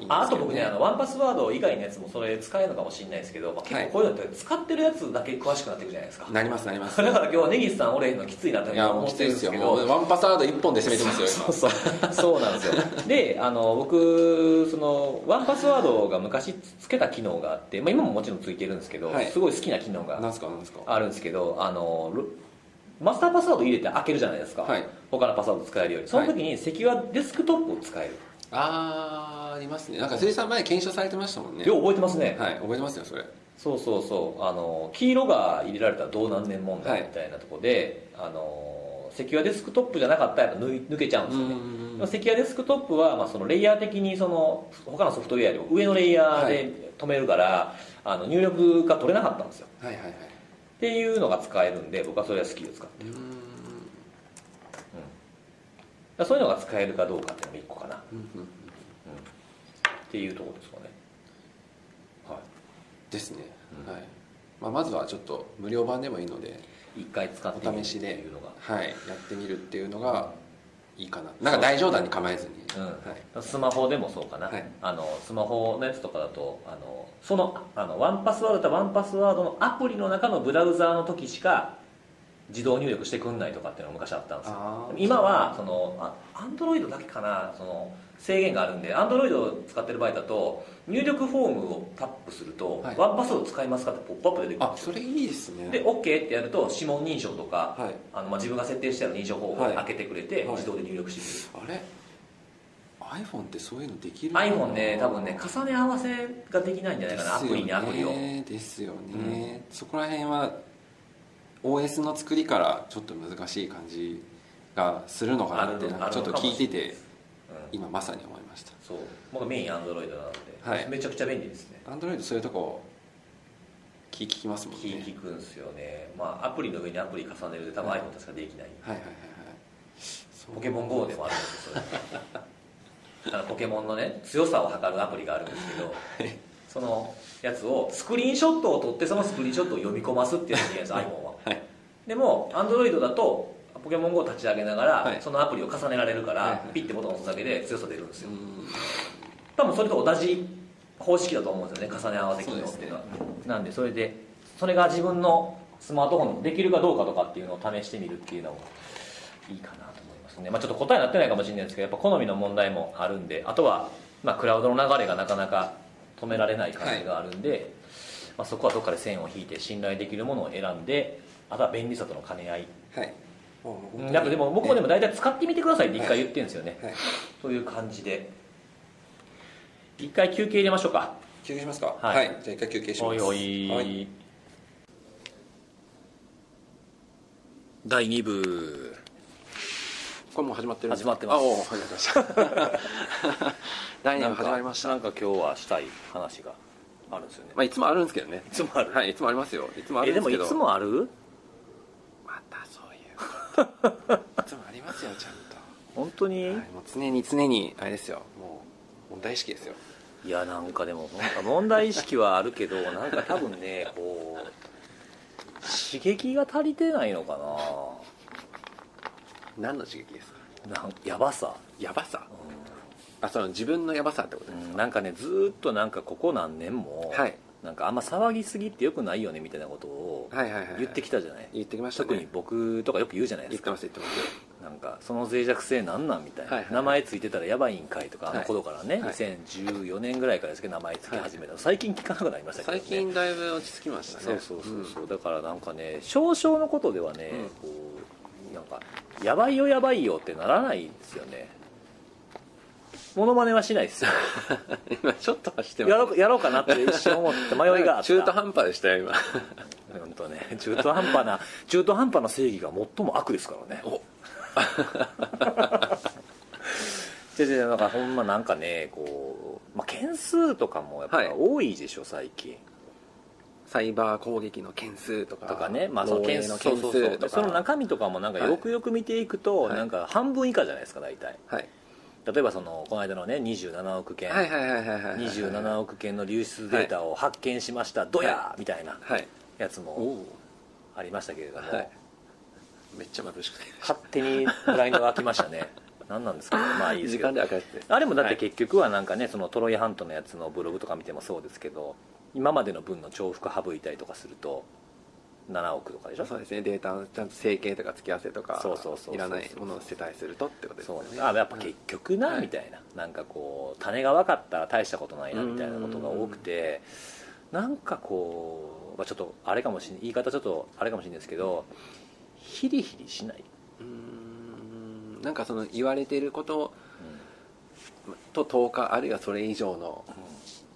いいんですけどねああと僕ねあのワンパスワード以外のやつもそれ使えるのかもしれないですけど、まあ、結はい。構こういうのって使ってるやつだけ詳しくなっていくじゃないですか、なりますなります。だから今日は根岸さんおれへんのきついなと思ってるんですすけど。よもうワンパスワード一本で攻めてますよ今。そうそう。そうなんですよ。であの僕そのワンパスワードが昔つけた機能があって、まあ、今ももちろんついてるんですけど、はい。すごい好きな機能があるんですけどあのロマスターパスワード入れて開けるじゃないですか、はい。他のパスワード使えるようにその時にセキュアデスクトップを使える、あーありますね。なんか辻さん前検証されてましたもんね。よう覚えてますね、はい覚えてますよそれ。そうそうそう。あの黄色が入れられたらどう何年問題みたいなところで、あのセキュアデスクトップじゃなかったら抜い抜けちゃうんですよね。セキュアデスクトップは、まあ、そのレイヤー的にその他のソフトウェアよりも上のレイヤーで止めるから、あの入力が取れなかったんですよ。はいはいはい。っていうのが使えるんで僕はそれは好きで使って。るうーん。そういうのが使えるかどうかっていうのも一個かな。っうんうんていうところですかね。はですね、うん。はい。まあ、まずはちょっと無料版でもいいので、い一回使ってお試しでっていうのが。はい、やってみるっていうのがいいかな。なんか大冗談に構えずに、うん。はい、スマホでもそうかな、はい。あのスマホのやつとかだとあのそのあのワンパスワードとワンパスワードのアプリの中のブラウザーの時しか自動入力してくんないとかっていうのが昔あったんですよ。今はそのあアンドロイドだけかな。その制限があるんでアンドロイドを使ってる場合だと入力フォームをタップすると、はい。ワンパスワード使いますかってポップアップ出てくるんあそれいいですね。で OK ってやると指紋認証とか、はい。あのまあ、自分が設定してある認証方法をはい。開けてくれて、はい。自動で入力してくれる。あれ？iPhone ってそういうのできる iPhone ね多分ね重ね合わせができないんじゃないかなアプリにアプリを。ですよね、そこら辺は OS の作りからちょっと難しい感じがするのかなってちょっと聞いててうん今まさに思いました。そう。僕メインアンドロイドなので、はい。めちゃくちゃ便利ですね。Android そういうとこ聞きますもんね。聞聞くんですよね。まあアプリの上にアプリ重ねるで多分はい。iPhone 確かできない。はいはいはいはい。ポケモン GO でもあるんですよそれ。あのポケモンのね強さを測るアプリがあるんですけどそのやつをスクリーンショットを撮ってそのスクリーンショットを読み込ますっていうのができるんです iPhone は。はい。でも Android だとポケモン GO を立ち上げながら、はい。そのアプリを重ねられるから、はい。はいピッてボタンを押すだけで強さ出るんですよ、うん。多分それと同じ方式だと思うんですよね重ね合わせ機能っていうのは。なんでそれでそれが自分のスマートフォンできるかどうかとかっていうのを試してみるっていうのもいいかなと思いますね、まあ、ちょっと答えになってないかもしれないですけどやっぱ好みの問題もあるんであとは、まあ、クラウドの流れがなかなか止められない感じがあるんで、まあ、そこはどっかで線を引いて信頼できるものを選んであとは便利さとの兼ね合い。はいもう本当にやっぱでも僕もでも大体使ってみてくださいって一回言ってるんですよね、はい。そういう感じで。一回休憩入れましょうか。休憩しますか？はい。はい、じゃあ一回休憩します。おいおい、はい。第2部。これもう始まってるんです始まってます。あおう始まってました。第2部始まりました。なんか今日はしたい話があるんですよね。まあいつもあるんですけどね。いつもある、はいいつもありますよ。いつもあるえでんですけど。もいつもあるまたそういうこといつもありますよちゃん本当に、と、はい、もう常に常にあれですよ。もう問題意識ですよ。いやなんかでもなんか 問題意識はあるけどなんか多分ねこう刺激が足りてないのか何の刺激ですか？ななんやばさ、やばさ？あその自分のやばさってことですうん、なんかねずーっとなんかここ何年も、はいなんかあんま騒ぎすぎってよくないよねみたいなことをはいはいはいはい。言ってきたじゃない、言ってきましたね。特に僕とかよく言うじゃないですか。言ってます言ってますなんかその脆弱性なんなんみたいな、はいはい名前ついてたらやばいんかいとかあの頃からね、はい。2014年ぐらいからですけど名前つき始めた、最近聞かなくなりましたけど、ね、最近だいぶ落ち着きましたね。そうそうそうそう、だからなんかね少々のことではね、うん。こうなんかやばいよやばいよってならないんですよねモノマネはしないですよ。う ん今ちょっと走ってますやろうやろうかなって一瞬思って迷いがあった。中途半端でしたよ今。本当ね。中途半端な中途半端な正義が最も悪ですからね。お。じゃじゃだからほんまなんかねこう、まあ、件数とかもやっぱはい。多いでしょ最近。サイバー攻撃の件数とか。とかね、まあ、その件数とか。その中身とかもなんかよくよく見ていくと、はい。なんか半分以下じゃないですか大体。はい例えばそのこの間のね27億件、はいはいはいはいはいはい。27億件の流出データを発見しました、どやーみたいなはい。やつもありましたけれども、はい。めっちゃ眩しくて。勝手にブラインドが開きましたね。何なんですか？ねまあいいです時けどあれもだってはい。結局はなんかねそのトロイハントのやつのブログとか見てもそうですけど今までの分の重複省いたりとかすると7億とかでしょ？そうですね。データのちゃんと整形とか付き合わせとかそうそうそういらないものを捨てたりするとってことですそう。よねあやっぱ結局な、はい。みたいな。なんかこう種が分かったら大したことないなみたいなことが多くてなんかこう、まあ、ちょっとあれかもしれない言い方ちょっとあれかもしれないですけどヒリヒリしない、うーん。なんかその言われていることと10日あるいはそれ以上の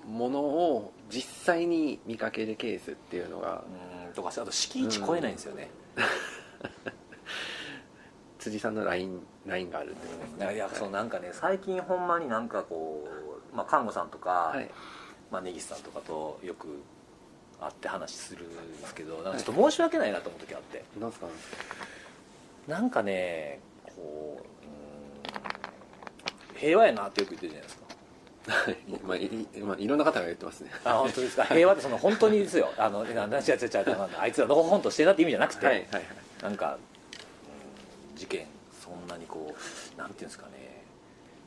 ものを実際に見かけるケースっていうのがうんとかあと敷地超えないんですよね、辻さんの LINE, LINE があるってことですね。いやそうなんかね最近ほんまになんかこう、まあ、看護さんとか、はい。まあ、根岸さんとかとよく会って話するんですけどなんかちょっと申し訳ないなと思う時あって。なんすか？なんかねこううん平和やなってよく言ってるじゃないですか まあいまあ、いろんな方が言ってますね。あ本当ですか？平和ってその本当にですよ。あのなな違う違う違うなんだあいつらのほほんとしてるなって意味じゃなくて、はいはいはいなんか、うん事件そんなにこうなんていうんですかね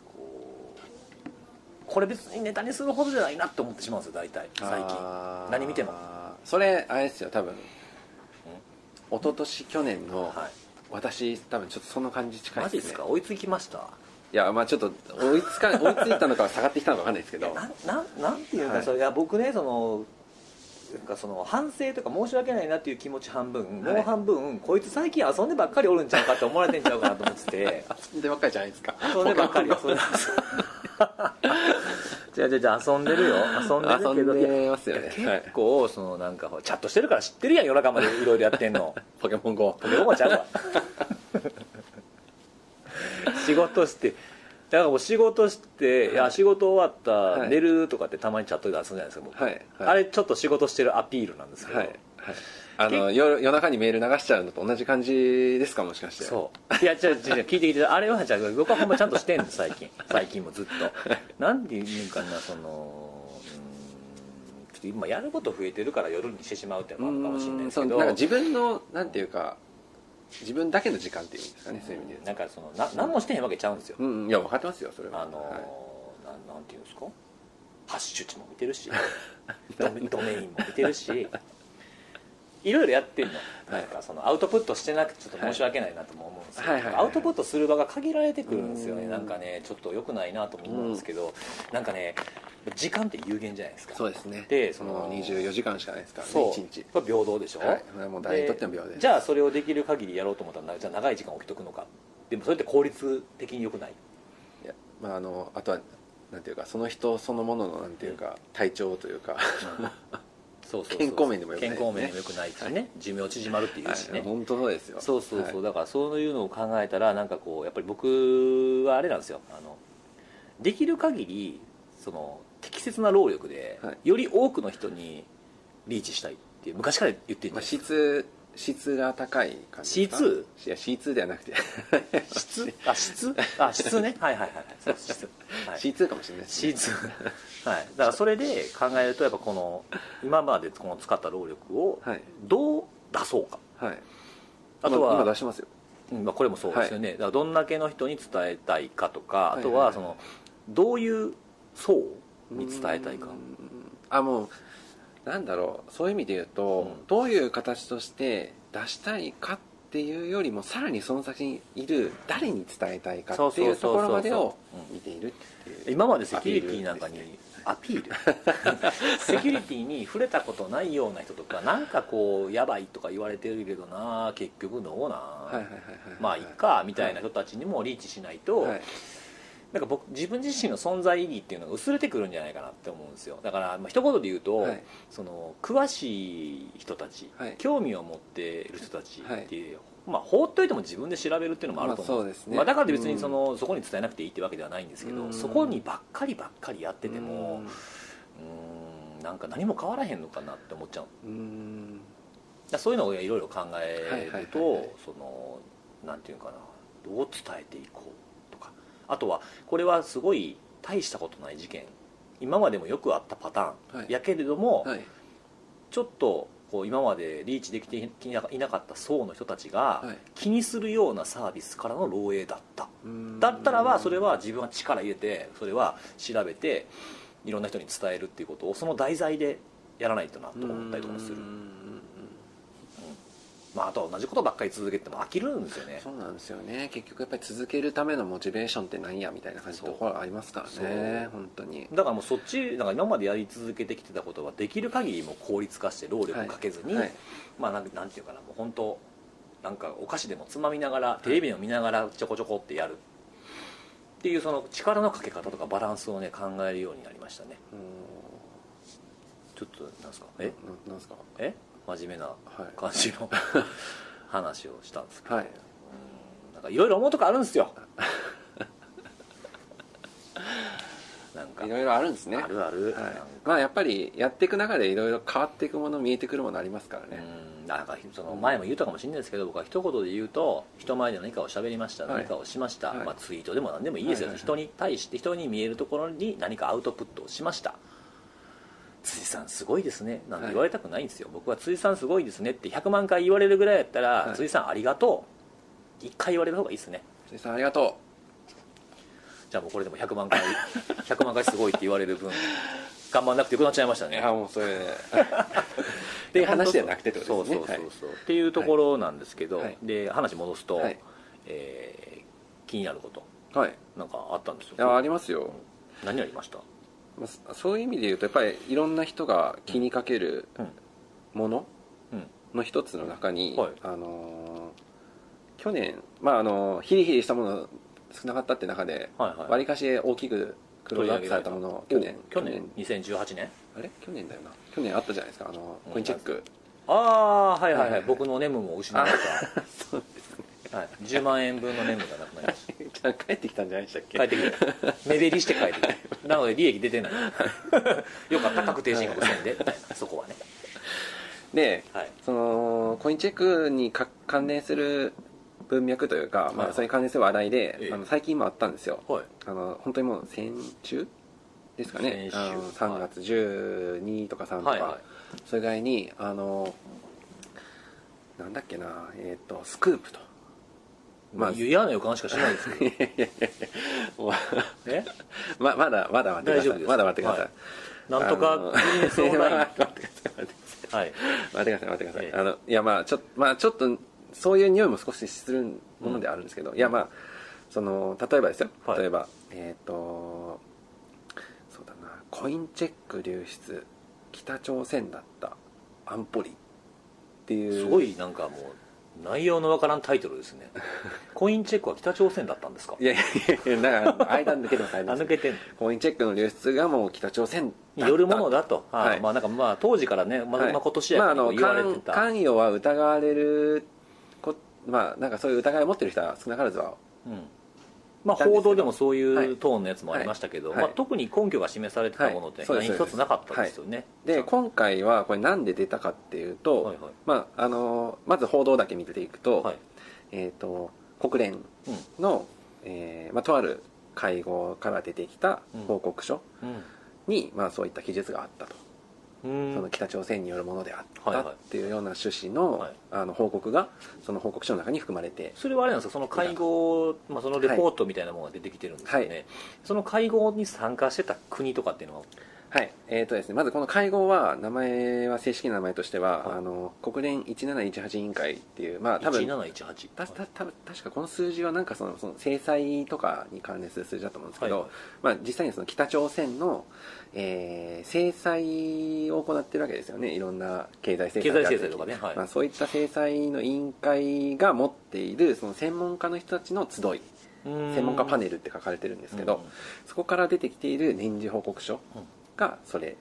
こうこれ別にネタにするほどじゃないなって思ってしまうんですよ大体最近何見てもそれあれですよ多分一昨年去年のはい私多分ちょっとその感じ近いマジですか追いつきましたいやまあちょっと追いつか 追いついたのか下がってきたのか分かんないですけど。なななんていうか、はい。それいや僕ねそのなんかその反省とか申し訳ないなっていう気持ち半分、はい。もう半分こいつ最近遊んでばっかりおるんちゃうかって思われてんちゃうかなと思ってて。遊んでばっかりじゃないですか。遊んでばっかり他の 違う違う違う遊んでるよ。遊んでるけど。遊んでますよね。結構そのなんかチャットしてるから知ってるやん夜中までいろいろやってんの。ポケモン GO ポケモンちゃうわ 仕事してだからもう仕事して、い、や仕事終わった、はい。寝るとかってたまにチャットで遊んじゃないですか僕、はい。はい。あれちょっと仕事してるアピールなんですけど、はい。はい。あの夜夜中にメール流しちゃうのと同じ感じですかもしかして。そう。いや違う違う聞いて聞いて。あれはじゃあ僕はほんまちゃんとしてんの最近。最近もずっと。なんていうんかなその今やること増えてるから夜にしてしまうっていうのもあるかもしれないですけど。なんか自分のなんていうか自分だけの時間っていうんですかねそういう意味でなんかそのな何もしてへんわけちゃうんですよ。とうんうんいや分かってますよそれは。あのーはい。なんなんていうんですか？ハッシュ値も見てるし。ドメドメインも見てるし。いろいろやってんの。なんかそのアウトプットしてなくてちょっと申し訳ないなとも思うんですけど、はいはいはいはい。アウトプットする場が限られてくるんですよね。うんなんかねちょっと良くないなとも思うんですけど。なんかね時間って有限じゃないですか。そうですね。でそそのの24時間しかないですからね1日。平等でしょ、はい。もう誰にとっても平等じゃあそれをできる限りやろうと思ったらじゃあ長い時間置きとくのか。でもそれって効率的に良くない？いやまああのあとはなんていうかその人そのもののなんていうか体調というか。そうそうそう。健康面でも良くない。ね健康面でも良くないしね、寿命縮まるっていうしね、はい。本当そうですよ。そうそうそう、はい。だからそういうのを考えたらなんかこうやっぱり僕はあれなんですよ。あのできる限りその適切な労力で、はい。より多くの人にリーチしたいっていう昔から言ってるんまあ、ですよ質質が高い感じですか？C2? いや C2 ではなくて。質？あ質？あ質ね。はいはいはい質、はい、C2 かもしれないですね。C2 はい。だからそれで考えるとやっぱこの今までこの使った労力をはい。どう出そうか。はい。あとは、今今出してますよ。うんまあ、これもそうですよね、だからどんだけの人に伝えたいかとかあとはその、どういう層に伝えたいか。うん。あもうなんだろう。そういう意味で言うと、うん。どういう形として出したいかっていうよりもさらにその先にいる誰に伝えたいかっていうところまでをうん。見ているっていう今までセキュリティなんかにアピール セキュリティに触れたことないような人とかなんかこうやばいとか言われてるけどな結局どうな、まあいっかみたいな人たちにもリーチしないと、はいなんか僕自分自身の存在意義っていうのが薄れてくるんじゃないかなって思うんですよ。だから、まあ一言で言うと、はい。その詳しい人たち、はい。興味を持っている人たちはいってい。う、まあ放っといても自分で調べるっていうのもあると思うんまあそうですね。まあ、だから別にその、そこに伝えなくていいってわけではないんですけど、うん。そこにばっかりばっかりやっててもうん。なんか何も変わらへんのかなって思っちゃう。うん。だからそういうのをいろいろ考えるはいはいはいはい。とそのなんていうのかなどう伝えていこうあとはこれはすごい大したことない事件。今までもよくあったパターン、はい。やけれども、はい。ちょっとこう今までリーチできていなかった層の人たちがはい。気にするようなサービスからの漏洩だった、うん。だったらばそれは自分は力入れてそれは調べていろんな人に伝えるっていうことをその題材でやらないとなと思ったりとかもする。うんまあ、あとは同じことばっかり続けても飽きるんですよね。そうなんですよね。結局やっぱり続けるためのモチベーションって何やみたいな感じのところありますからね。本当に。だからもうそっちなんか今までやり続けてきてたことはできる限りもう効率化して労力かけずに、はいはい。まあなんなんていうかなもう本当なんかお菓子でもつまみながらテレビを見ながらちょこちょこってやる。っていうその力のかけ方とかバランスをね考えるようになりましたね。ちょっとなんですか？え？ななんですか？え？真面目なはい感じの話をしたんですけど、はい。なんかいろいろ思うとこあるんですよ。なんか。いろいろあるんですね。あるある、はい。まあやっぱりやっていく中でいろいろ変わっていくもの見えてくるものありますからね。うん。なんかその前も言ったかもしれないですけど僕は一言で言うと人前で何かを喋りました、はい。何かをしました、はい。まあ、ツイートでも何でもい。いですよ、はいはいはい。人に対して人に見えるところに何かアウトプットをしました辻さんすごいですね。なんて言われたくないんですよ、僕は辻さんすごいですね。って100万回言われるぐらいやったら、はい。辻さんありがとう。1回言われる方がいいですね。辻さんありがとじゃあもうこれでも100万回 100万回すごいって言われる分頑張んなくてよくなっちゃいましたね。ういやもうそれ。でっていう話じゃなくてってことですね。そうそうそうそう、っていうところなんですけど、はい。で話戻すと、はい。えー気になること。はい、はい、なんかあったんですいやあよりますよ。何ありました？まあそそういう意味で言うとやっぱりいろんな人が気にかけるうん。ものうん。の一つの中に、はい。あのー去年まああのヒリヒリしたもの少なかったって中ではいはい。わりかし大きくクローズアップされたものを去年。去年2018年。あれ？去年だよな。去年あったじゃないですかあのうん。コインチェック。ああはいはいはい、はいはい僕のネムも失いましそうですね。た、はい、10万円分のネムがなくなりました。帰ってきたんじゃないでしたっけ？帰ってきて目減りして帰ってきてなので利益出てない。よかった確定申告せんで。そこはね。ではい。そのコインチェックにか関連する文脈というか、まあ、はい。はいそれに関連する話題で、ええ。あの最近もあったんですよ。はい。あの本当にもう先週ですかね。先週。あの3月12とか3とか、はいはい。それぐらいにあのなんだっけなえっ、とスクープとまあ嫌な予感しかしないですけど。え？ままだまだ待ってくださ大丈夫です。いまだ待ってください、なんとかビジネスオンライン待ってください待ってくださいはい 待ってください。待ってください、ええあのいやまあちょ,、まあ、ちょっとそういう匂いも少しするものであるんですけど、いやまあその例えばですよ。はい。例えば、えっ、とそうだな。コインチェック流出。北朝鮮だった。安保理。っていう。すごいなんかもう内容のわからんタイトルですね。コインチェックは北朝鮮だったんですか？いやいやいやだから間抜けてます間あ抜けてんのコインチェックの流出がもう北朝鮮によるものだと、あはいまあなんかまあ当時からね、まあはいまあ今年やまあ、あのから言われて関た、関与は疑われるこまあなんかそういう疑いを持ってる人は少なからずはうんまあ、報道でもそういはい。うトーンのやつもありましたけど、はい。まあ、特に根拠が示されてたものって何一つなかったですよね、で今回はこれなんで出たかっていうと、はいはい。まあ、あのまず報道だけ見ていくと,、はい。えー、と国連の、えーまあ、とある会合から出てきた報告書に、まあ、そういった記述があったと、うんその北朝鮮によるものであったっていうような趣旨の,、はい。あの報告がその報告書の中に含まれてそれはあれなんですか？その会合、まあ、そのレポートみたいなものが出てきてるんですよね、はい。その会合に参加してた国とかっていうのははい。えーとですね、まずこの会合は名前は正式な名前としては、はい。あの国連1718委員会っていうまあ多分1718たたた確かこの数字はなんかそのその制裁とかに関連する数字だと思うんですけど、はい。はいまあ、実際にその北朝鮮の、えー制裁を行ってるわけですよね。いろんな経済制裁経済制裁とかね。はい。まあ、そういった制裁の委員会が持っているその専門家の人たちの集い。専門家パネルって書かれてるんですけど、うん。そこから出てきている年次報告書がそれ。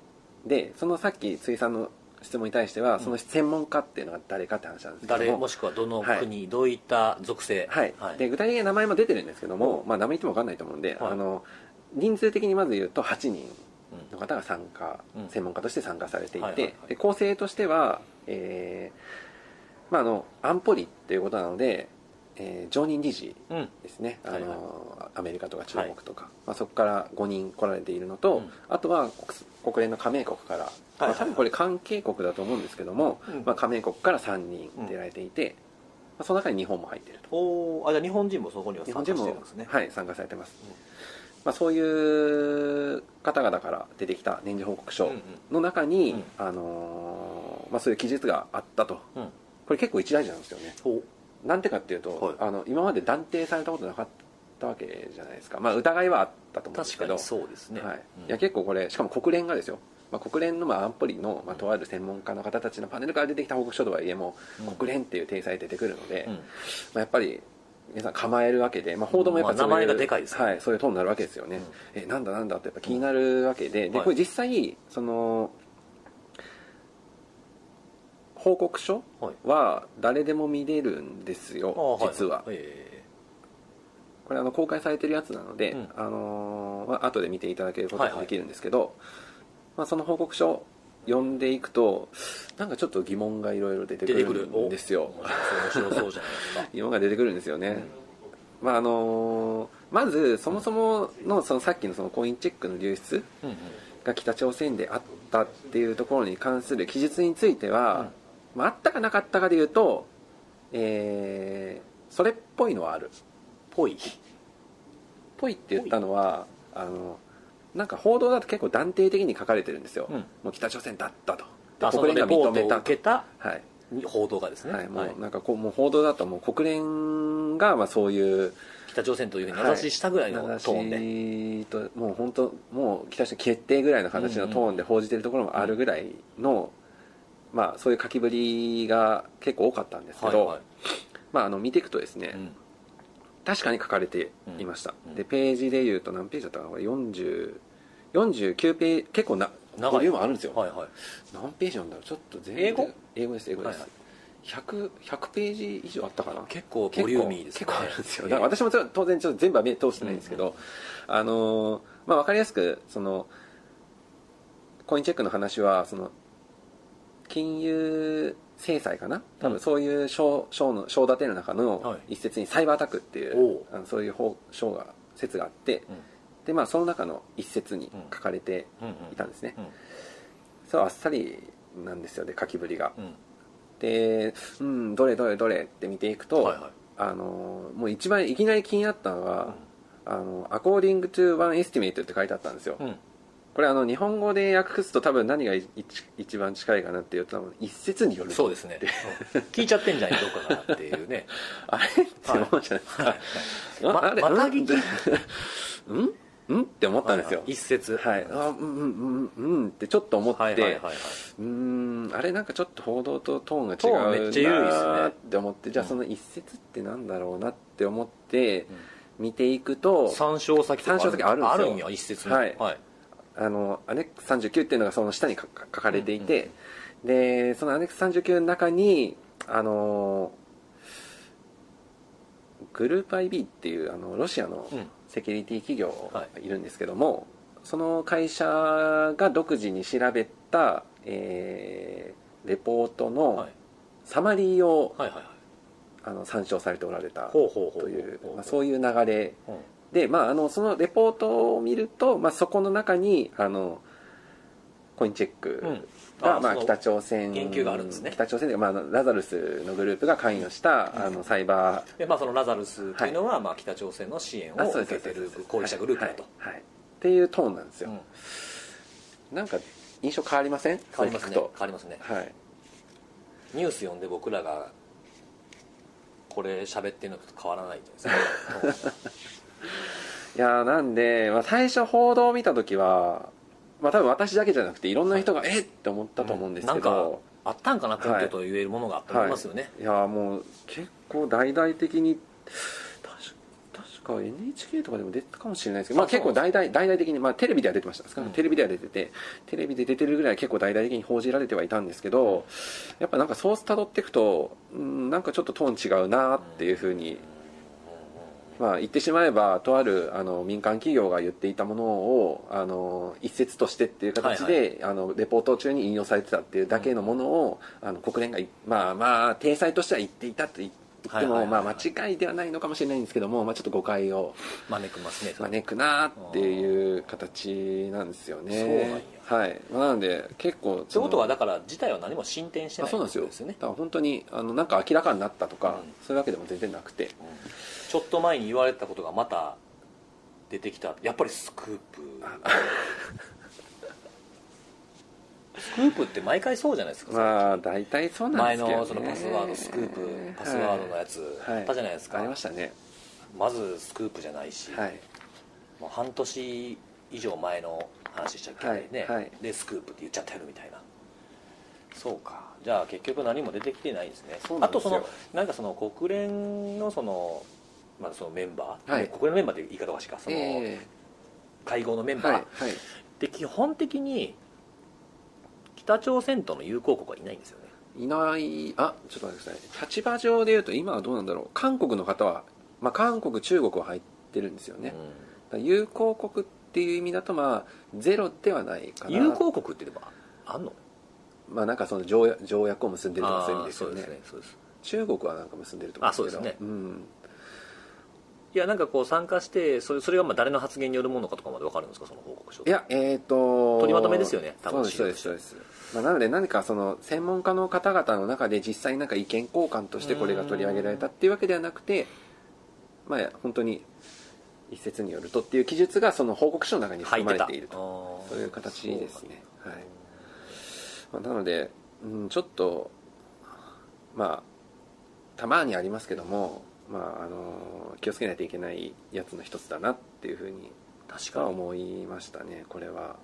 でそのさっき辻さんの質問に対しては、その専門家っていうのが誰かって話なんですけども。誰もしくはどの国、どういった属性。はい、で具体的な名前も出てるんですけども、まあ、名前言っても分かんないと思うんで、はい。あの人数的にまず言うと8人の方が参加、うん。専門家として参加されていて、はいはいはい。で構成としては、えーまあ、あの安保理っていうことなので、えー常任理事うんですね、あのはいアメリカとか中国とか、まあ、そこから5人来られているのと、うん。あとは国国連の加盟国から、まあ、多分これ関係国だと思うんですけども、うん。まあ、加盟国から3人出られていて、まあ、その中に日本も入っていると。おーあじゃあ日本人もそこには参加してるんですね。はい、参加されてます、まあ、そういう方々から出てきた年次報告書の中に、うん。あのーまあ、そういう記述があったと。うん。これ結構一大事なんですよね。おなんでかっていうと、はい。あの今まで断定されたことなかったわけじゃないですか、まあ、疑いはあったと思うんですけど。確かにそうですね、はい。うん。いや結構これしかも国連がですよ、まあ、国連のまあ安保理の、まあ、とある専門家の方たちのパネルから出てきた報告書とはいえも、うん。国連っていう体裁で出てくるので、うん。まあ、やっぱり皆さん構えるわけで、まあ、報道もやっぱまあ名前がでかいですよね。はい、そういうトーンになるわけですよね、えなんだなんだってやっぱ気になるわけで,、ではい。これ実際その報告書はい。は誰でも見れるんですよ、あーい。実は、えこれあの公開されてるやつなので、うん。あのーまあ後で見ていただけることができるんですけど、まあ、その報告書読んでいくとなんかちょっと疑問がいろいろ出てくるるんですよ。ー面白そうじゃないですか。疑問が出てくるんですよね、まああのーまずそもそものそのさっきのそのコインチェックの流出うんうん。が北朝鮮であったっていうところに関する記述については、まあ、あったかなかったかでいうと、えーそれっぽいのはある。ぽい。ぽいって言ったのはあのなんか報道だと結構断定的に書かれてるんですよ、うん。もう北朝鮮だったと。であそのレポートを受けたはい、報道がですね、はい、もうなんかこうもう報道だともう国連がまあそういう北朝鮮というふうに名指ししたぐらいのトーンで、名指しともう本当もう北朝鮮決定ぐらいの形のトーンで報じてるところもあるぐらいの、まあそういう書きぶりが結構多かったんですけど、はいはい。まああの見ていくとですね、うん。確かに書かれていました、うん。でページでいうと何ページだったかな？これ40 49ページ結構な長い。ボリュームあるんですよ、はいはい。何ページなんだろう？ちょっと全英語？英語です英語です、はい 100, 100ページ以上あったかな？結構ボリューミーですね。結構あるんですよ。私も当然ちょっと全部は目通してないんですけど、あのーまあ分かりやすくそのコインチェックの話はその金融制裁かな？多分そういう章章の章立ての中はのい。一節にサイバーアタックっていおう。うあのそういう法章が説があってうん。でまあその中の一節に書かれてうん。うんいたんですね、うんそうあっさりなんですよで書きぶりが。うん。でうんどれどれどれって見ていくと、はいはい。あのもう一番いきなり気になったのが「あの According to one estimate」って書いてあったんですよ、うんこれあの日本語で訳すと多分何が一一番近いかなっていうと多分一説による。そうですね。うん聞いちゃってんじゃんどっかからっていうね。あれ？って思うじゃないですか、はい。ああれ？ままた聞き？うん？うん？って思ったんですよ。一節はい、あうんうんうんうんってちょっと思って、はいはいはいはい。うーんあれなんかちょっと報道とトーンが違うめっちゃ緩いですね。って思ってじゃあその一節ってなんだろうなって思って見ていくと、参照先とか参照先あるんですよ。あるんや一節に。はい。はいあのアネックス39っていうのがその下にか書かれていて、でそのアネックス39の中にあのグループ IB っていうあのロシアのうん。セキュリティ企業い。るんですけども、その会社が独自に調べた、えーレポートはのい。サマリーを、はいはいはい。あの参照されておられたというそういう流れうんで、まあ、あのそのレポートを見ると、まあ、そこの中にあのコインチェックうん。が、まあ、北朝鮮言及があるんですね。北朝鮮で、まあ、ラザルスのグループが関与した、あのサイバーでまあそのラザルスというのはまあ北朝鮮の支援を受けてるですそうです。攻撃者グループだと。はいはい。はい。っていうトーンなんですよ、うんなんか印象変わりません？変わりますね。変わりますねと。はいニュース読んで僕らがこれ喋ってるのと変わらないじゃない。ですかいやーなんで、まあ、最初報道を見た時は、まあ、多分私だけじゃなくていろんな人が、えっって思ったと思うんですけなんかど、あったんかな根拠と言えるものがあると思い。ますよね、い。やーもう結構大々的に確確か NHK とかでも出てたかもしれないですけど、まあ、結構大々大々的に、まあ、テレビでは出てました。テレビでは出ててテレビで出てるぐらい結構大々的に報じられてはいたんですけどやっぱなんかソース辿っていくとうんなんかちょっとトーン違うなっていうふうに、まあ、言ってしまえばとあるあの民間企業が言っていたものをあの一説としてっていう形で、あのレポート中に引用されてたっていうだけのものを、あの国連がいまあまあ体裁としては言っていたと言っても、はいはいはいはい。まあ、間違いではないのかもしれないんですけども、まあ、ちょっと誤解を招くますね招くなっていう形なんですよね。はい、まあ、なので結構ってことはだから事態は何も進展してないあそうなんですよ。ってことだから本当にあのなんか明らかになったとか、うん。そういうわけでも全然なくてちょっと前に言われてたことがまた出てきた。やっぱりスクープ。スクープって毎回そうじゃないですか、まあ大体そうなん前ですけど、ね、のそのパスワードスクープパスワードのやつ。はい。あったじゃないですか、ありましたね。まずスクープじゃないし、はい。もう半年以上前の話でしたっけ？はい。ね、はい。でスクープって言っちゃってるみたいな。そうか。じゃあ結局何も出てきてないんですね。あとそのなんかその国連のその,、まあ、そのメンバー、はい。国連のメンバーって言い方おかしいか。その、え会合のメンえバー、はいはい。で基本的に北朝鮮との友好国はいないんですよね。いない。あちょっと待ってください。立場上でいうと今はどうなんだろう。韓国の方は、まあ、韓国中国は入ってるんですよね、だから友好国っていう意味だとまあゼロではないかな。うん友好国って言えばあんの？まあなんかその条約条約を結んでるとかそういう意味ですよね。あーそうですね。中国はなんか結んでると思うんですけど。あそうですね。ん、いやなんかこう参加してそれそれがまあ誰の発言によるものかとかまで分かるんですか？その報告書いやえっ、と取りまとめですよね多分そうですそうですまあ、なので何かその専門家の方々の中で実際なんか意見交換としてこれが取り上げられたっていうわけではなくてまあ本当に一説によるとっていう記述がその報告書の中に含まれていると。とそういう形ですね。はい、まあ、なので、うん、ちょっとまあたまにありますけどもまああの気をつけないといけないやつの一つだなっていうふうに確か思いましたねこれは。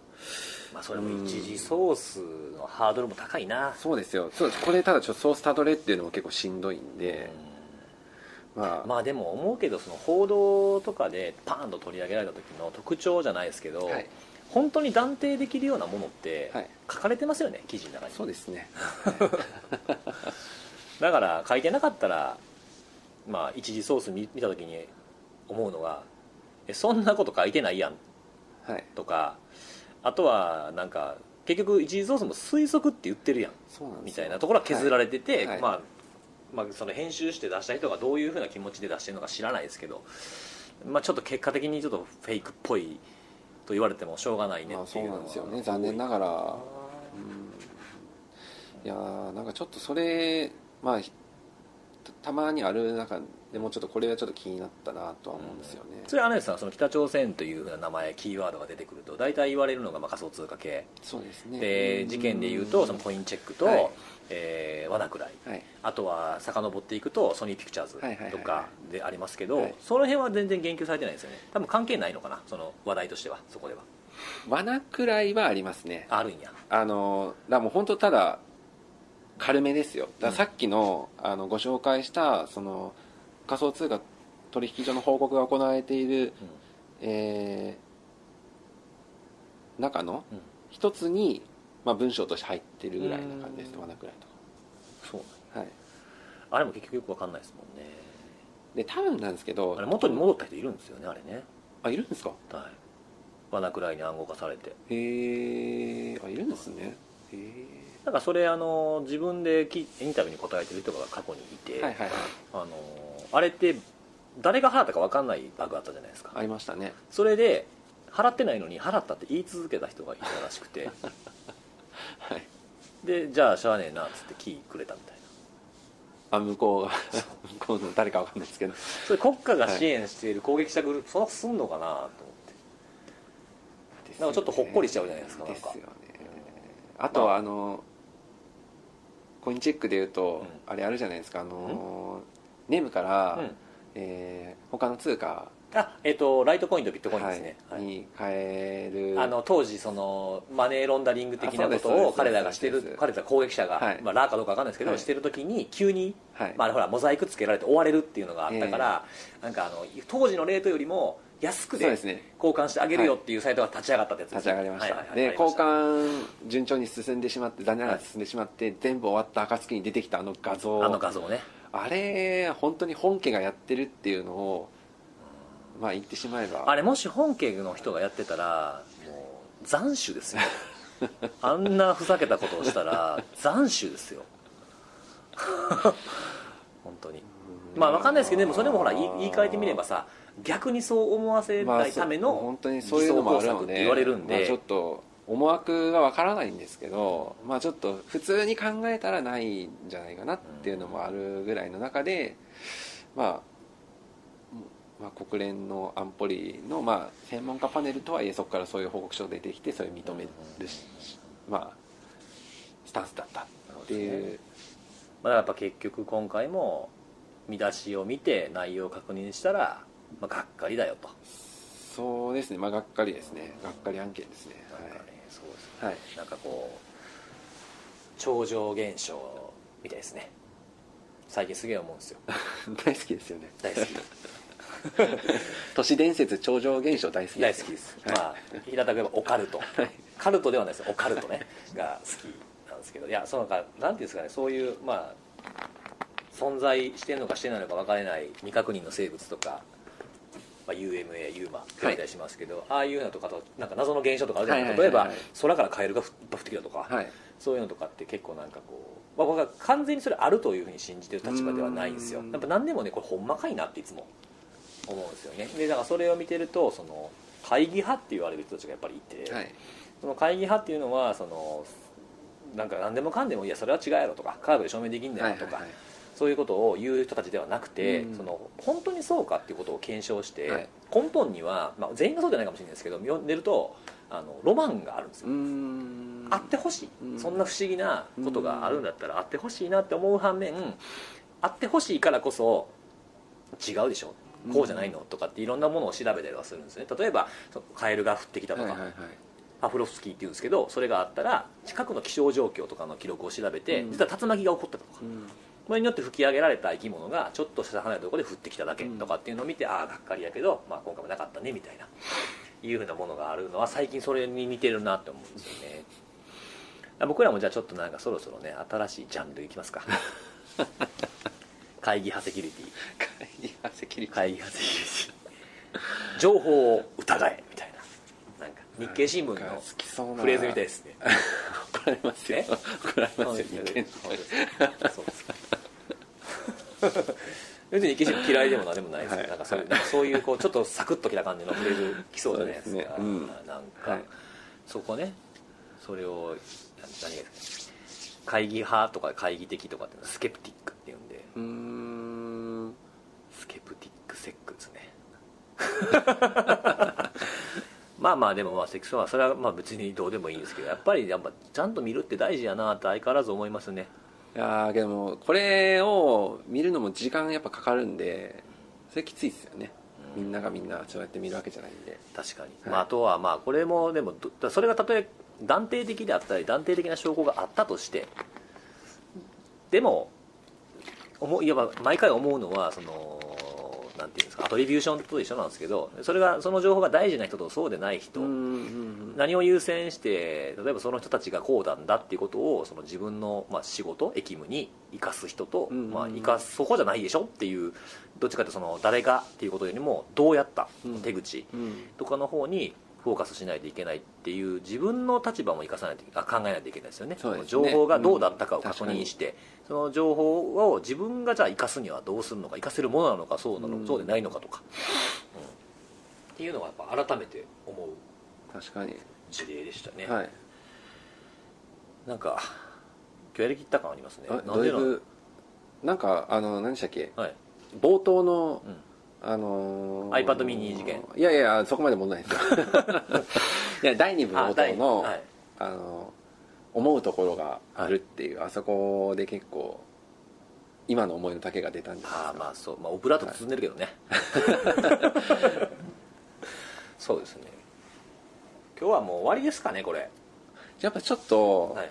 まあ、それも一次ソースのハードルも高いな。そうですよ。そうです。これただちょっとソースたどれっていうのも結構しんどいんで、まあ、まあでも思うけどその報道とかでパーンと取り上げられた時の特徴じゃないですけど、はい。本当に断定できるようなものってはい。書かれてますよね記事の中に。そうですね。だから書いてなかったらまあ一次ソース見見た時に思うのがえそんなこと書いてないやん。はい。とかあとはなんか結局一次ソースも推測って言ってるやん。そうなんですよ。みたいなところは削られてて、はい。まあまあ、その編集して出した人がどういうふうな気持ちで出してるのか知らないですけど、まあ、ちょっと結果的にちょっとフェイクっぽいと言われてもしょうがないねまあ、っていうのは。そうなんですよね。残念ながら、うん。いやーなんかちょっとそれまあひたたまにある中でもちょっとこれはちょっと気になったなとは思うんですよね、それはあれですかその北朝鮮というふうな名前キーワードが出てくると大体言われるのがまあ仮想通貨系。そうですね。で事件でいうとそのコインチェックと、はい。えー、ワナクライはい。あとは遡っていくとソニーピクチャーズはいはいはいはい。とかでありますけど、はい。その辺は全然言及されてないですよね。多分関係ないのかなその話題としてはそこでは。罠くらいはありますね。あるんや。あのだもう本当ただ軽めですよ。だからさっきの,、あのご紹介したその仮想通貨取引所の報告が行われている、えー中のうん。一つに、まあ、文章として入ってるぐらいな感じです。うん。罠くらいそうとはい。あれも結局よくわかんないですもんね。で多分なんですけどあれ元に戻った人いるんですよねあれね。あいるんですか？はい。ワナクライに暗号化されて。へえあいるんですね。へえなんかそれあの自分できインタビューに答えてる人が過去にいて、はいはいはい。あのあれって誰が払ったか分かんないバグあったじゃないですか。ありましたね。それで払ってないのに払ったって言い続けた人がいたらしくて。はい。でじゃあしゃあねえなっつってキーくれたみたいな。あ向こうが 向こうの誰かわかんないですけど。それ国家が支援している攻撃者グループ、そんなすんのかなと思って。なんかちょっとほっこりしちゃうじゃないですか。ですよね。あとはあのコインチェックでいうと、あれあるじゃないですかあのネムから、うん。えー他の通貨、あえっ、とライトコインとビットコインですね、はい。に変える。あの当時そのマネーロンダリング的なことを彼らがしてる彼ら攻撃者が、はいまあ、ラーかどうかわかんないですけど、はい。してる時に急に、はい。まあ、ほらモザイクつけられて追われるっていうのがあったから、なんかあの当時のレートよりも安くでそうですね。交換してあげるよっていうサイトが立ち上がったってやつです立ち上がりました、はいはい。はいで交換順調に進んでしまって残念ながら進んでしまって、全部終わった暁に出てきたあの画像。あの画像ね。あれ本当に本家がやってるっていうのをまあ言ってしまえば。あれもし本家の人がやってたらもう斬首ですよ。あんなふざけたことをしたら斬首ですよ。本当に。まあわかんないですけどでもそれもほら言い言い換えてみればさ逆にそう思わせないための本当にそういうのもあるって言われるんで、まあ、ちょっと思惑がわからないんですけど、まあ、ちょっと普通に考えたらないんじゃないかなっていうのもあるぐらいの中で、まあ、まあ国連の安保理のまあ専門家パネルとはいえそこからそういう報告書が出てきてそれを認めるし、まあ、スタンスだったっていう。まあ、やっぱ結局今回も見出しを見て内容を確認したら、まあ、がっかりだよと。そうですね、まあ、がっかりですね、がっかり案件ですね。なんかね、そうですね。はい。なんかこう超常現象みたいですね。最近すげえ思うんですよ。大好きですよね。大好き。都市伝説超常現象大好き大好きです、はい。まあ平たく言えばオカルト、カルトではないですよ。オカルトね。が好きなんですけど。いやそのかなんていうんですかね。そういうまあ存在してるのかしてないのか分からない未確認の生物とか、まあ、UMA ユーマって言たりしますけど、ああいうのとかとなんか謎の現象とかあるじゃないですか、はいはいはい。はい例えば空からカエルが降ってきたとか、はい。そういうのとかって結構なんかこう、まあ、僕は完全にそれあるというふうに信じてる立場ではないんですよ。うん。やっぱ何でもねこれほんまかいなっていつも思うんですよね。でだからそれを見てるとその会議派って言われる人たちがやっぱりいて、はいその会議派っていうのはそのなんか何でもかんでもいやそれは違うやろとかカードで証明できんだよとか、はいはいはいそういうことを言う人たちではなくて、うん。その本当にそうかっていうことを検証して、はい。根本には、まあ、全員がそうじゃないかもしれないですけど読んでるとあのロマンがあるんですよ。あってほしい、うん。そんな不思議なことがあるんだったらあってほしいなって思う反面あってほしいからこそ違うでしょ。こうじゃないのとかっていろんなものを調べたりはするんですね。例えばカエルが降ってきたとか、はいはいはい。パフロフスキーっていうんですけどそれがあったら近くの気象状況とかの記録を調べて、うん。実は竜巻が起こったとか。うんこれによって吹き上げられた生き物がちょっとした離れたところで降ってきただけとかっていうのを見て、ああがっかりやけど、まあ、今回もなかったねみたいな いうふうなものがあるのは最近それに似てるなって思うんですよね。僕らもじゃあちょっとなんかそろそろね新しいジャンルいきますか。会議派セキュリティ。会議派セキュリティ。会議派セキュリティ。情報を疑えみたいな。なんか日経新聞のフレーズみたいですね。怒られますよ。え？怒られますよそう日です経そうです別に日経新聞嫌いでも何でもないですよ、はい。なんかそういうなんかそういうこうちょっとサクッときた感じのフレーズ来そうじゃないですかね。うん。なんか、はい。そこねそれをな何がですか？会議派とか会議的とかっていうのはスケプティックっていうんで。うーん。スケプティックセックですね。まあまあでもまあセックスはそれはまあ別にどうでもいいんですけどやっぱりやっぱちゃんと見るって大事やなって相変わらず思いますねいやーけどもこれを見るのも時間やっぱかかるんでそれきついですよね。みんながみんなそうやって見るわけじゃないんで。確かに、はい。まあ、あとはまあこれもでもどそれがたとえ断定的であったり断定的な証拠があったとしてでも思ういわば毎回思うのはそのなんていうんですかアトリビューションと一緒なんですけどそれがその情報が大事な人とそうでない人、何を優先して例えばその人たちがこうなんだっていうことをその自分の、まあ、仕事役務に生かす人と、まあ、生かすそこじゃないでしょっていうどっちかというとその誰がっていうことよりもどうやった、うん。手口とかの方にフォーカスしないといけないっていう自分の立場も生かさないとあ考えないといけないですよね。ね。情報がどうだったかをうん確認して、その情報を自分がじゃあ生かすにはどうするのか生かせるものなのかそうなの、うん。そうでないのかとか、うん。っていうのはやっぱ改めて思う確かに。事例でしたね、はい。なんか今日やりきった感ありますね。あなんでなんかあの何でしたっけ？はい、冒頭のうんあのー iPad mini 事件。いやいやそこまで問題ないですよ。いや第2部の、はい。あの思うところがあるっていう、あそこで結構今の思いの丈が出たんじゃないですかああまあそう、まあ、オブラート包んでるけどね、そうですね。今日はもう終わりですかねこれ。やっぱちょっと、はい。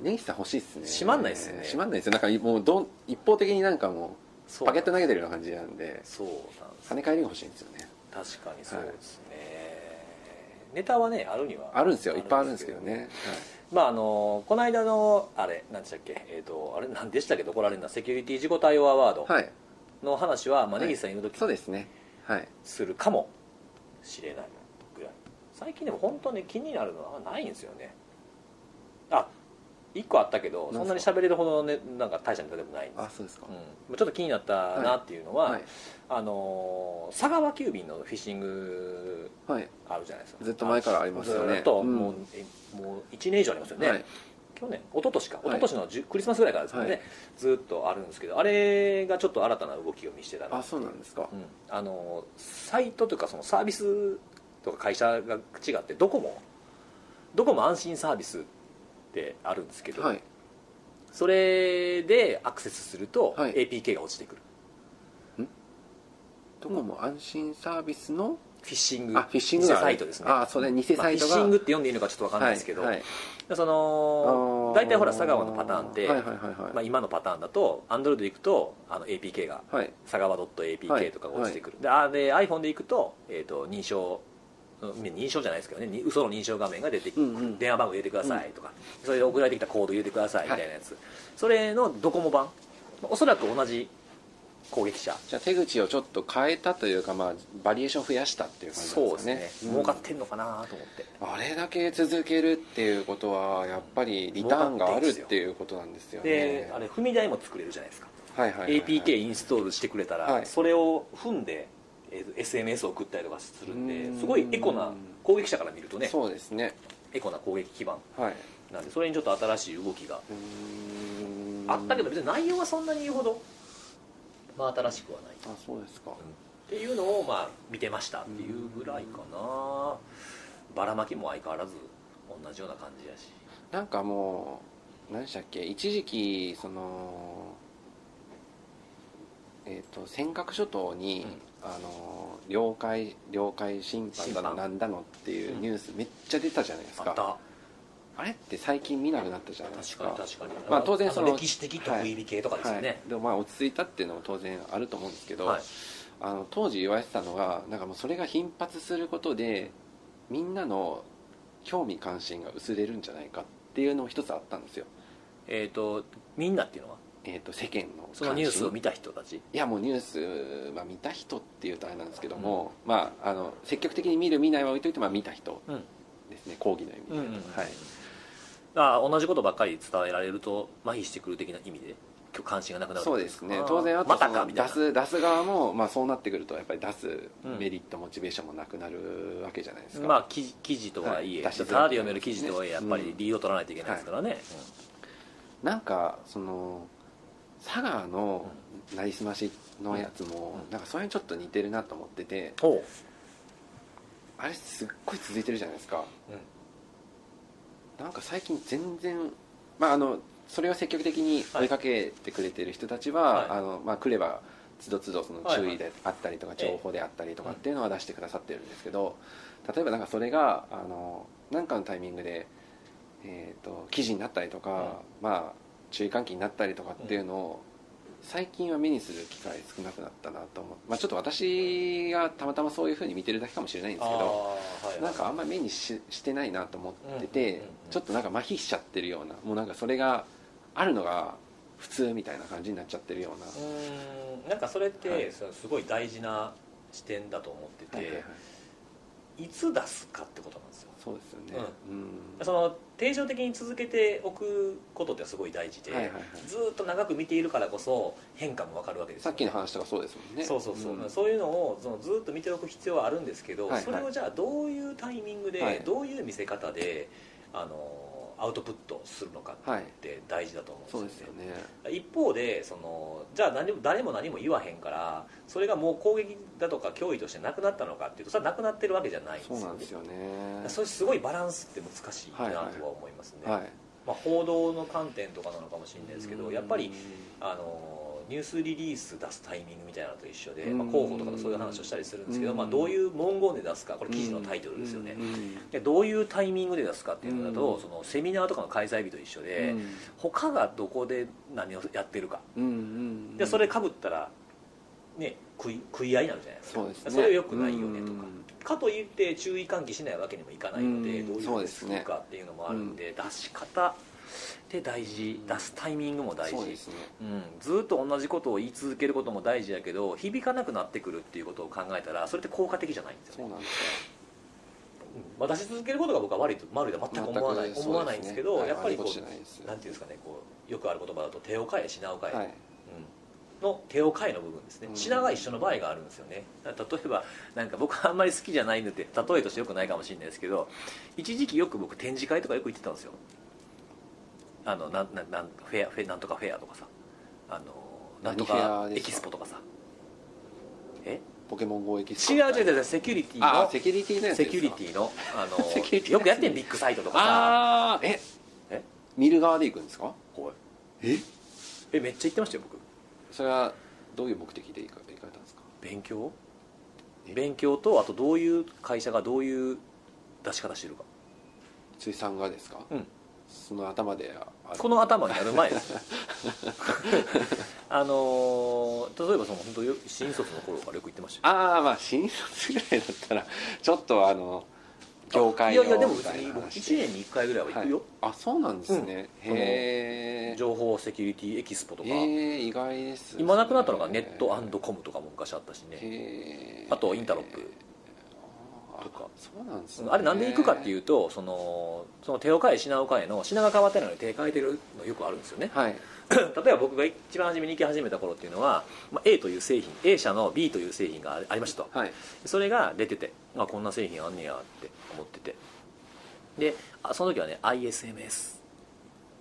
根岸さん欲しいっすね。閉まんないっすよね。閉まんないですよ。なんかもうどん一方的になんかもうパケット投げてるような感じなんでそうなんです。跳ね返りが欲しいんですよね。確かにそうですね、ネタはねあるには。あるんですよ。いっぱいあるんですけどね、まああのこの間のあれ何でしたっけ？えっ、とあれ何でしたっけ？ど怒られるのはセキュリティ事故対応アワード。はい、はい、の話は、まあ、はい。根岸さんいる時そうですね。はい。するかもしれないぐらい。最近でも本当に気になるのはないんですよね。あ一個あったけどそんなに喋れるほどの、ね、なんか大したネタでもないんで。すあそうですか、うん、ちょっと気になったなっていうのは、はい。あのー佐川急便のフィッシングはい。あるじゃないですか。ずっと前からありますよね。ずっとうん。もう,え、もう1年以上ありますよね、はい。去年一昨年か。い。一昨年のクリスマスぐらいからですけどね、はい。ずっとあるんですけどあれがちょっと新たな動きを見せてたなあそうなんですか、うん、あのサイトというかそのサービスとか会社が違ってどこもどこも安心サービスってあるんですけど、はい。それでアクセスするとはい。APK が落ちてくる、どこも安心サービスの？フィッシング。あフィッシングサイトですね。あそれ偽サイトが、まあフィッシングって読んでいいのかちょっと分かんないですけど、はいはい。その大体ほら佐川のパターンって、はいはいはいはい、まあ、今のパターンだと Android でいくとあの APK がはい。佐川 .apk とかが落ちてくる、であで iPhone でいくと,、えー、と認証うん認証じゃないですけどねに嘘の認証画面が出てきて、うんうん。電話番号入れてくださいとか、それで送られてきたコード入れてくださいみたいなやつ、それのドコモ版？おそらく同じ攻撃者。じゃあ手口をちょっと変えたというか、まあ、バリエーション増やしたっていう感じなんそうですすでねね、儲かってんのかなと思って。あれだけ続けるっていうことはやっぱりリターンがあるっていうことなんですよね。であれ踏み台も作れるじゃないですか、はいはいはいはい。APK インストールしてくれたら、はい。それを踏んで、えー SMS を送ったりとかするんうーん。ですごいエコな攻撃者から見るとねそうですね。エコな攻撃基盤はいなんでそれにちょっと新しい動きがうーん。あったけど別に内容はそんなに言うほど、まあ、新しくはないあそうですか。っていうのをまあ見てましたっていうぐらいかな。ばらまきも相変わらず同じような感じやし。なんかもう何でしたっけ？一時期そのえっ、と尖閣諸島に、あの領海領海侵犯だのなんだのっていうニュースめっちゃ出たじゃないですか、あれって最近見なくなったじゃないですか。確かに確かに、まあ当然その歴史的得意日系とかですよはい。ね、でもまあ落ち着いたっていうのも当然あると思うんですけど、はい。あの当時言われてたのがなんかもうそれが頻発することでみんなの興味関心が薄れるんじゃないかっていうのも一つあったんですよ、えっ、とみんなっていうのは？えー、と世間のそのニュース。を見たた人たち。いやもうニュース、まあ、見た人っていうとあれなんですけども、まああの積極的に見る見ないは置いといて、まあ、見た人うん。ですね講義の意味で、うんうんうん。はい。あ同じことばっかり伝えられると麻痺してくる的な意味で今日関心がなくなるそうですね。当然あとその出す出す側も、まあ、そうなってくるとやっぱり出すうん。メリット、モチベーションもなくなるわけじゃないですか、まあ記記事とはいえ、はい。ただで読める記事とはいえやっぱりリード取らないといけないですからね、なんかその佐賀のなりすましのやつも、うん。なんかそれにちょっと似てるなと思っててほあれすっごい続いてるじゃないですか。なんか最近全然まああのそれを積極的に追いかけてくれてる人たちは、はい。あのまあ、来ればつどつどその注意であったりとか情報であったりとかっていうのは出してくださってるんですけど例えばなんかそれがあのなんかのタイミングで、えー、と記事になったりとか、まあ注意喚起になったりとかっていうのを最近は目にする機会少なくなったなと思う、まあ、ちょっと私がたまたまそういうふうに見てるだけかもしれないんですけどはいなんかあんまり目にししてないなと思ってて、うんうんうんうん。ちょっとなんか麻痺しちゃってるようなもうなんかそれがあるのが普通みたいな感じになっちゃってるような、うーん。なんかそれって、すごい大事な視点だと思ってて、はいいはいはいつ出すかってことなんですよそうですよね。うん、その定常的に続けておくことってすごい大事で、はいはいはい。ずーっと長く見ているからこそ変化も分かるわけですよ、さっきの話とかそうですもんね。そうそうそう、ん。そういうのをそのずーっと見ておく必要はあるんですけど、はいはいそれをじゃあどういうタイミングで、はい。どういう見せ方であのアウトプットするのかって大事だと思そううんでよですすよね、ね一方でそのじゃあ何も誰も何も言わへんからそれがもう攻撃だとか脅威としてなくなったのかっていうとそれはなくなってるわけじゃないんですよ,、そうなんですよね。それすごいバランスって難しいなはいはい。とは思いますね、はい。まあ、報道の観点とかなのかもしれないですけどやっぱりうんあのニュースリリース出すタイミングみたいなのと一緒で、うん。まあ、広報とかとそういう話をしたりするんですけど、うん。まあ、どういう文言で出すかこれ記事のタイトルですよね、うん。でどういうタイミングで出すかっていうのだと、うん。そのセミナーとかの開催日と一緒で、うん。他がどこで何をやってるか。でそれかぶったら、ね、食い食い合いになるじゃないですか。そうですね。それはよくないよねとか、うんかといって注意喚起しないわけにもいかないので、うん。どういうふうにするかっていうのもあるんで出し方って大事。出すタイミングも大事。ね。うん、ずっと同じことを言い続けることも大事やけど響かなくなってくるっていうことを考えたらそれって効果的じゃないんですよね、そうなんですうん。まあ、出し続けることが僕は悪いと悪いとは全く思わないね思わないんですけど、はいやっぱりこうなんていうんですかねこうよくある言葉だと手を変え品を変え、はい。うん、の手を変えの部分ですね。うん。品が一緒の場合があるんですよね。例えばなんか僕はあんまり好きじゃないので例えとしてよくないかもしれないですけど一時期よく僕展示会とかよく行ってたんですよあのなんなんなんフェアフェなんとかフェアとかさ。あのなんとかエキスポとかさ。え？ポケモン GO エキスポ。違う違う違うセキュリティのあセキュリティのセキュリティのあのセキュリティのやつ よくやってんビッグサイトとかさ。え？え？見る側で行くんですか？おい。え？えめっちゃ行ってましたよ僕。それはどういう目的で行か行かれたんですか？勉強？え？勉強とあとどういう会社がどういう出し方してるか。辻さんがですか？うんその頭でこの頭になる前です。よ あのー例えばその本当よ新卒の頃からよく言ってましたよ。ああまあ新卒ぐらいだったらちょっとあの業界のいやいやでも別に僕な話。1年に1回ぐらいは行くよ、はい。あそうなんですね、うん。へえ情報セキュリティエキスポとか、意外ですね。今なくなったのがネットコムとかも昔あったしね。あとインタロップ。あとか。そうなんですね。あれなんで行くかっていうとそのその手を変え品を変えの品が変わってないのに手変えてるのよくあるんですよね。はい。例えば僕が一番初めに行き始めた頃っていうのは、まあ、A という製品 A 社の B という製品がありましたと。はい。それが出ててあこんな製品あんねやって思ってて。であその時はね ISMS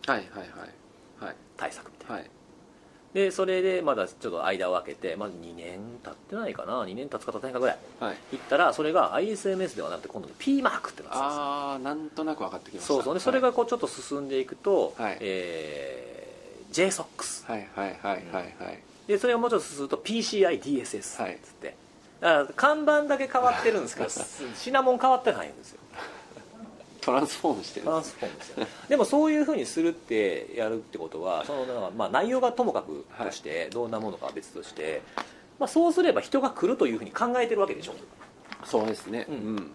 はいはいはい。はい。対策みたいな。はいでそれでまだちょっと間を空けて、まあ、2年経ってないかな？2年経つか経たないかぐらい。はい。行ったらそれが ISMS ではなくて今度 P マークってなってたんですよ。ああなんとなく分かってきました。そうそう。でそれがこうちょっと進んでいくと、はい。えー JSOX はいはいはいはいはい。でそれがもうちょっと進むと PCIDSS はいつって、だから看板だけ変わってるんですけど 品物変わってないんですよトランスフォームしてるトランスフォームですよでもそういうふうにするってやるってことはそのなんかまあ内容がともかくとして、どんなものかは別として、まあ、そうすれば人が来るというふうに考えてるわけでしょ。そうですね。ううん。ん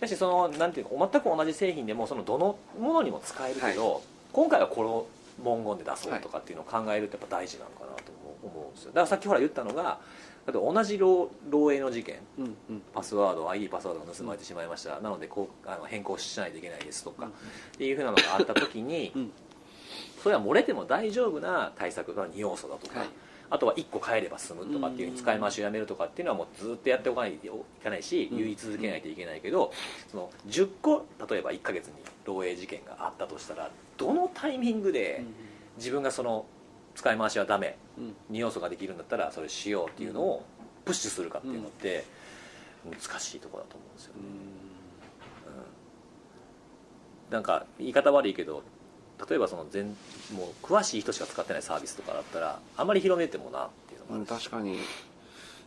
だしそのなんていうの全く同じ製品でもそのどのものにも使えるけど、今回はこの文言で出そうとかっていうのを考えるってやっぱ大事なのかなと思う思うんですよ。だからさっきほら言ったのが例えば同じ漏漏洩の事件うんうん。パスワード ID パスワードが盗まれてしまいました、なのでこうあの変更しないといけないですとか、っていうふうなのがあった時に、うん。それは漏れても大丈夫な対策が2要素だとか、はい。あとは1個変えれば済むとかっていう使い回しをやめるとかっていうのはもうずっとやっておかないといけないしうん。言い続けないといけないけどその10個例えば1ヶ月に漏洩事件があったとしたらどのタイミングで自分がその使い回しはダメ。うん。2要素ができるんだったらそれしようっていうのをプッシュするかっていうのって難しいところだと思うんですよね、うん、なんか言い方悪いけど例えばその全もう詳しい人しか使ってないサービスとかだったらあんまり広めてもなっていうのうんがあるし。確かに。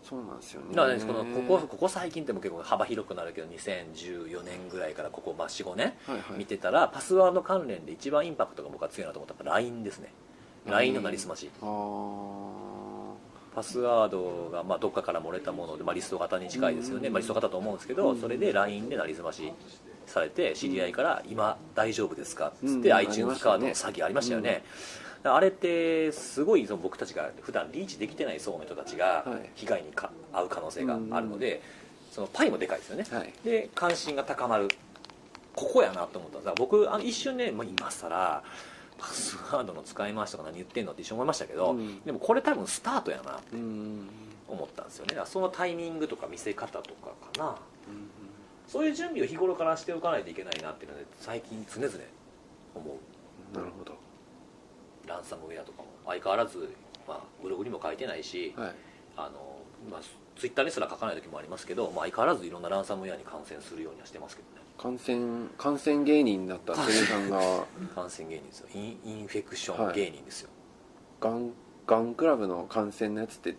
そうなんですよね。だからねこのここここ最近っても結構幅広くなるけど2014年ぐらいからここ、まあ、45年はいはい。見てたらパスワード関連で一番インパクトが僕は強いなと思ったのは LINE ですね LINE のなりすまし。パスワードがまあどっかから漏れたもので、まあ、リスト型に近いですよね、まあ、リスト型だと思うんですけどそれで LINE でなりすましされて知り合いから「今大丈夫ですか?」っつってうん iTunes カードの詐欺ありましたよね、あれってすごいその僕たちが普段リーチできてない層の人たちがはい。被害にか遭う可能性があるのでそのパイもでかいですよね、はい。で関心が高まる。ここやなと思ったんです。僕あの一瞬ねもう今更パスワードの使い回しとか何言ってんのって一瞬思いましたけど、うん。でもこれ多分スタートやなってうん。思ったんですよね。だからそのタイミングとか見せ方とかかな。そういう準備を日頃からしておかないといけないなっていうので最近常々思う。なるほど。ランサムウェアとかも相変わらず、まあ、ブログにも書いてないし、はい。あのまあ、ツイッターにすら書かない時もありますけど、まあ、相変わらずいろんなランサムウェアに感染するようにはしてますけどね感染感染芸人になったテレさんが。感染芸人ですよ。インインフェクション芸人ですよ、ガンガンクラブの感染のやつって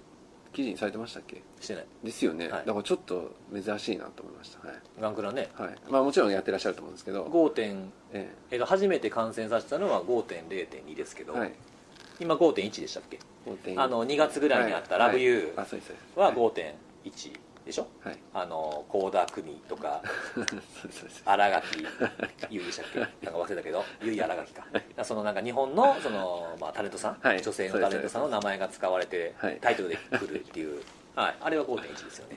記事にされてましたっけ？してない。ですよね、はい。だからちょっと珍しいなと思いました。はい、ガンクラね。はい、まあもちろんやってらっしゃると思うんですけど、5点、ええ。っと初めて感染させたのは5.0.2ですけど、えはい。今5.1でしたっけ？5.1あの2月ぐらいにあった「はい。ラブユあそうですそうです。ーははい。5.1でしょ？はい。あの倖田來未とか 新垣結衣でしたっけ？なんか忘れたけど結衣新垣か。そのなんか日本のその、まあ、タレントさん、はい。女性のタレントさんの名前が使われてはい。タイトルで来るっていう、はい、あれは5.1ですよね。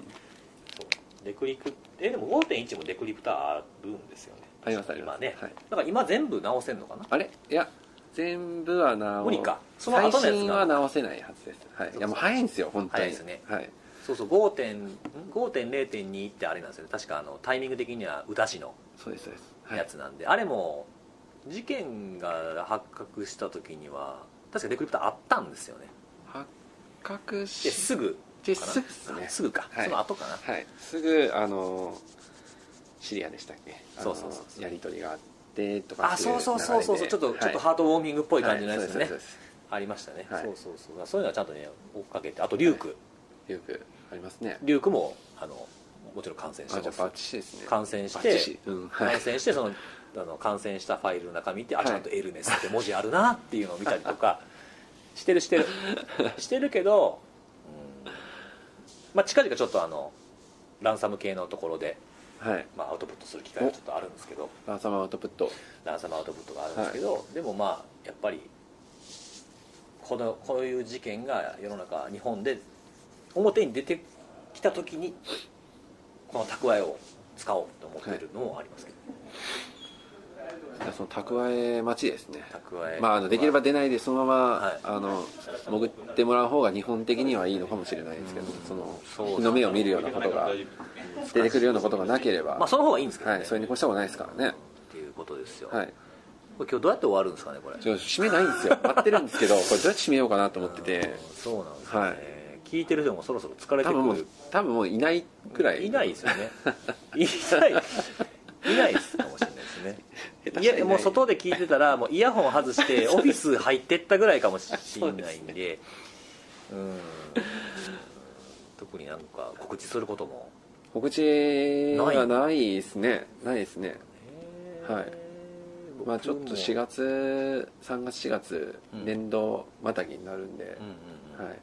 そう。デクリプえでも5.1もデクリプターあるんですよね。ありますあります。今ね、はい。だから今全部直せんのかな？あれ？いや全部は直無理か。その後のやつが最新は直せないはずです。はい。いやもう早いんですよ本当に。早いですね。はいそうそう5.0.2 5.0.2ってあれなんですよね。確かあのタイミング的には宇田市のそうですそうです。はい。やつなんで、あれも事件が発覚した時には確かデクリプターあったんですよね。発覚でしすぐすぐね。あすぐか、はい。その後かな。はい。すぐあのシリアでしたっけ？そうそうそうやり取りがあってとかあそうそうそうそう。そうちょっと、ちょっとハートウォーミングっぽい感じのやつですね、ありましたね、はいそうそう。そうそういうのはちゃんとね追っかけて。あとリューク、よくありますね。リュークもあのもちろん感染してます。バッチシですね。感染してシ。うん。はい。感染してそのあの感染したファイルの中見て、はい。あちゃんと「エルネス」って文字あるなっていうのを見たりとか してるしてる。してるけど、うん。まあ、近々ちょっとあのランサム系のところで、はい。まあ、アウトプットする機会がちょっとあるんですけどランサムアウトプット。ランサムアウトプットがあるんですけど、でもまあやっぱりこのこういう事件が世の中日本で表に出てきた時にこの蓄えを使おうと思ってるのもありますけど、じゃあその蓄え待ちですね。蓄え。まああのできれば出ないでそのまま、はい。あの潜ってもらう方が日本的にはいいのかもしれないですけど、その日の目を見るようなことが出てくるようなことがなければ、まあその方がいいんですけどね、はい、それに越したことないですからね。っていうことですよ、はい。今日どうやって終わるんですかねこれ。締めないんですよ。待ってるんですけどこれどうやって締めようかなと思ってて。うんそうなんですね、はい聞いてる人もそろそろ疲れてくる。多分もういないくらい。いないですよね。いない。いないですかもしれないですね。いやもう外で聞いてたらもうイヤホン外してオフィス入ってったぐらいかもしれないんで。うん。特になんか告知することも。告知はないですね。ないですね。はい。僕まあちょっとも4月3月4月うん。年度またぎになるんで、うんうんうん。はい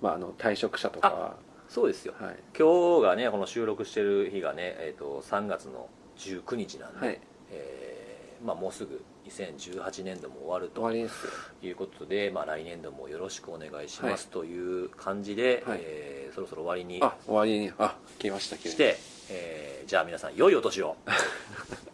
まああの退職者とかは。そうですよ。はい。今日がねこの収録してる日がね、えー、と3月の19日なんで、はい。えーまあ、もうすぐ2018年度も終わる終ということで、まあ、来年度もよろしくお願いします、はという感じで、はい。えーそろそろ終わりにあ終わりにあ来ました急に。して、えーじゃあ皆さん良いお年を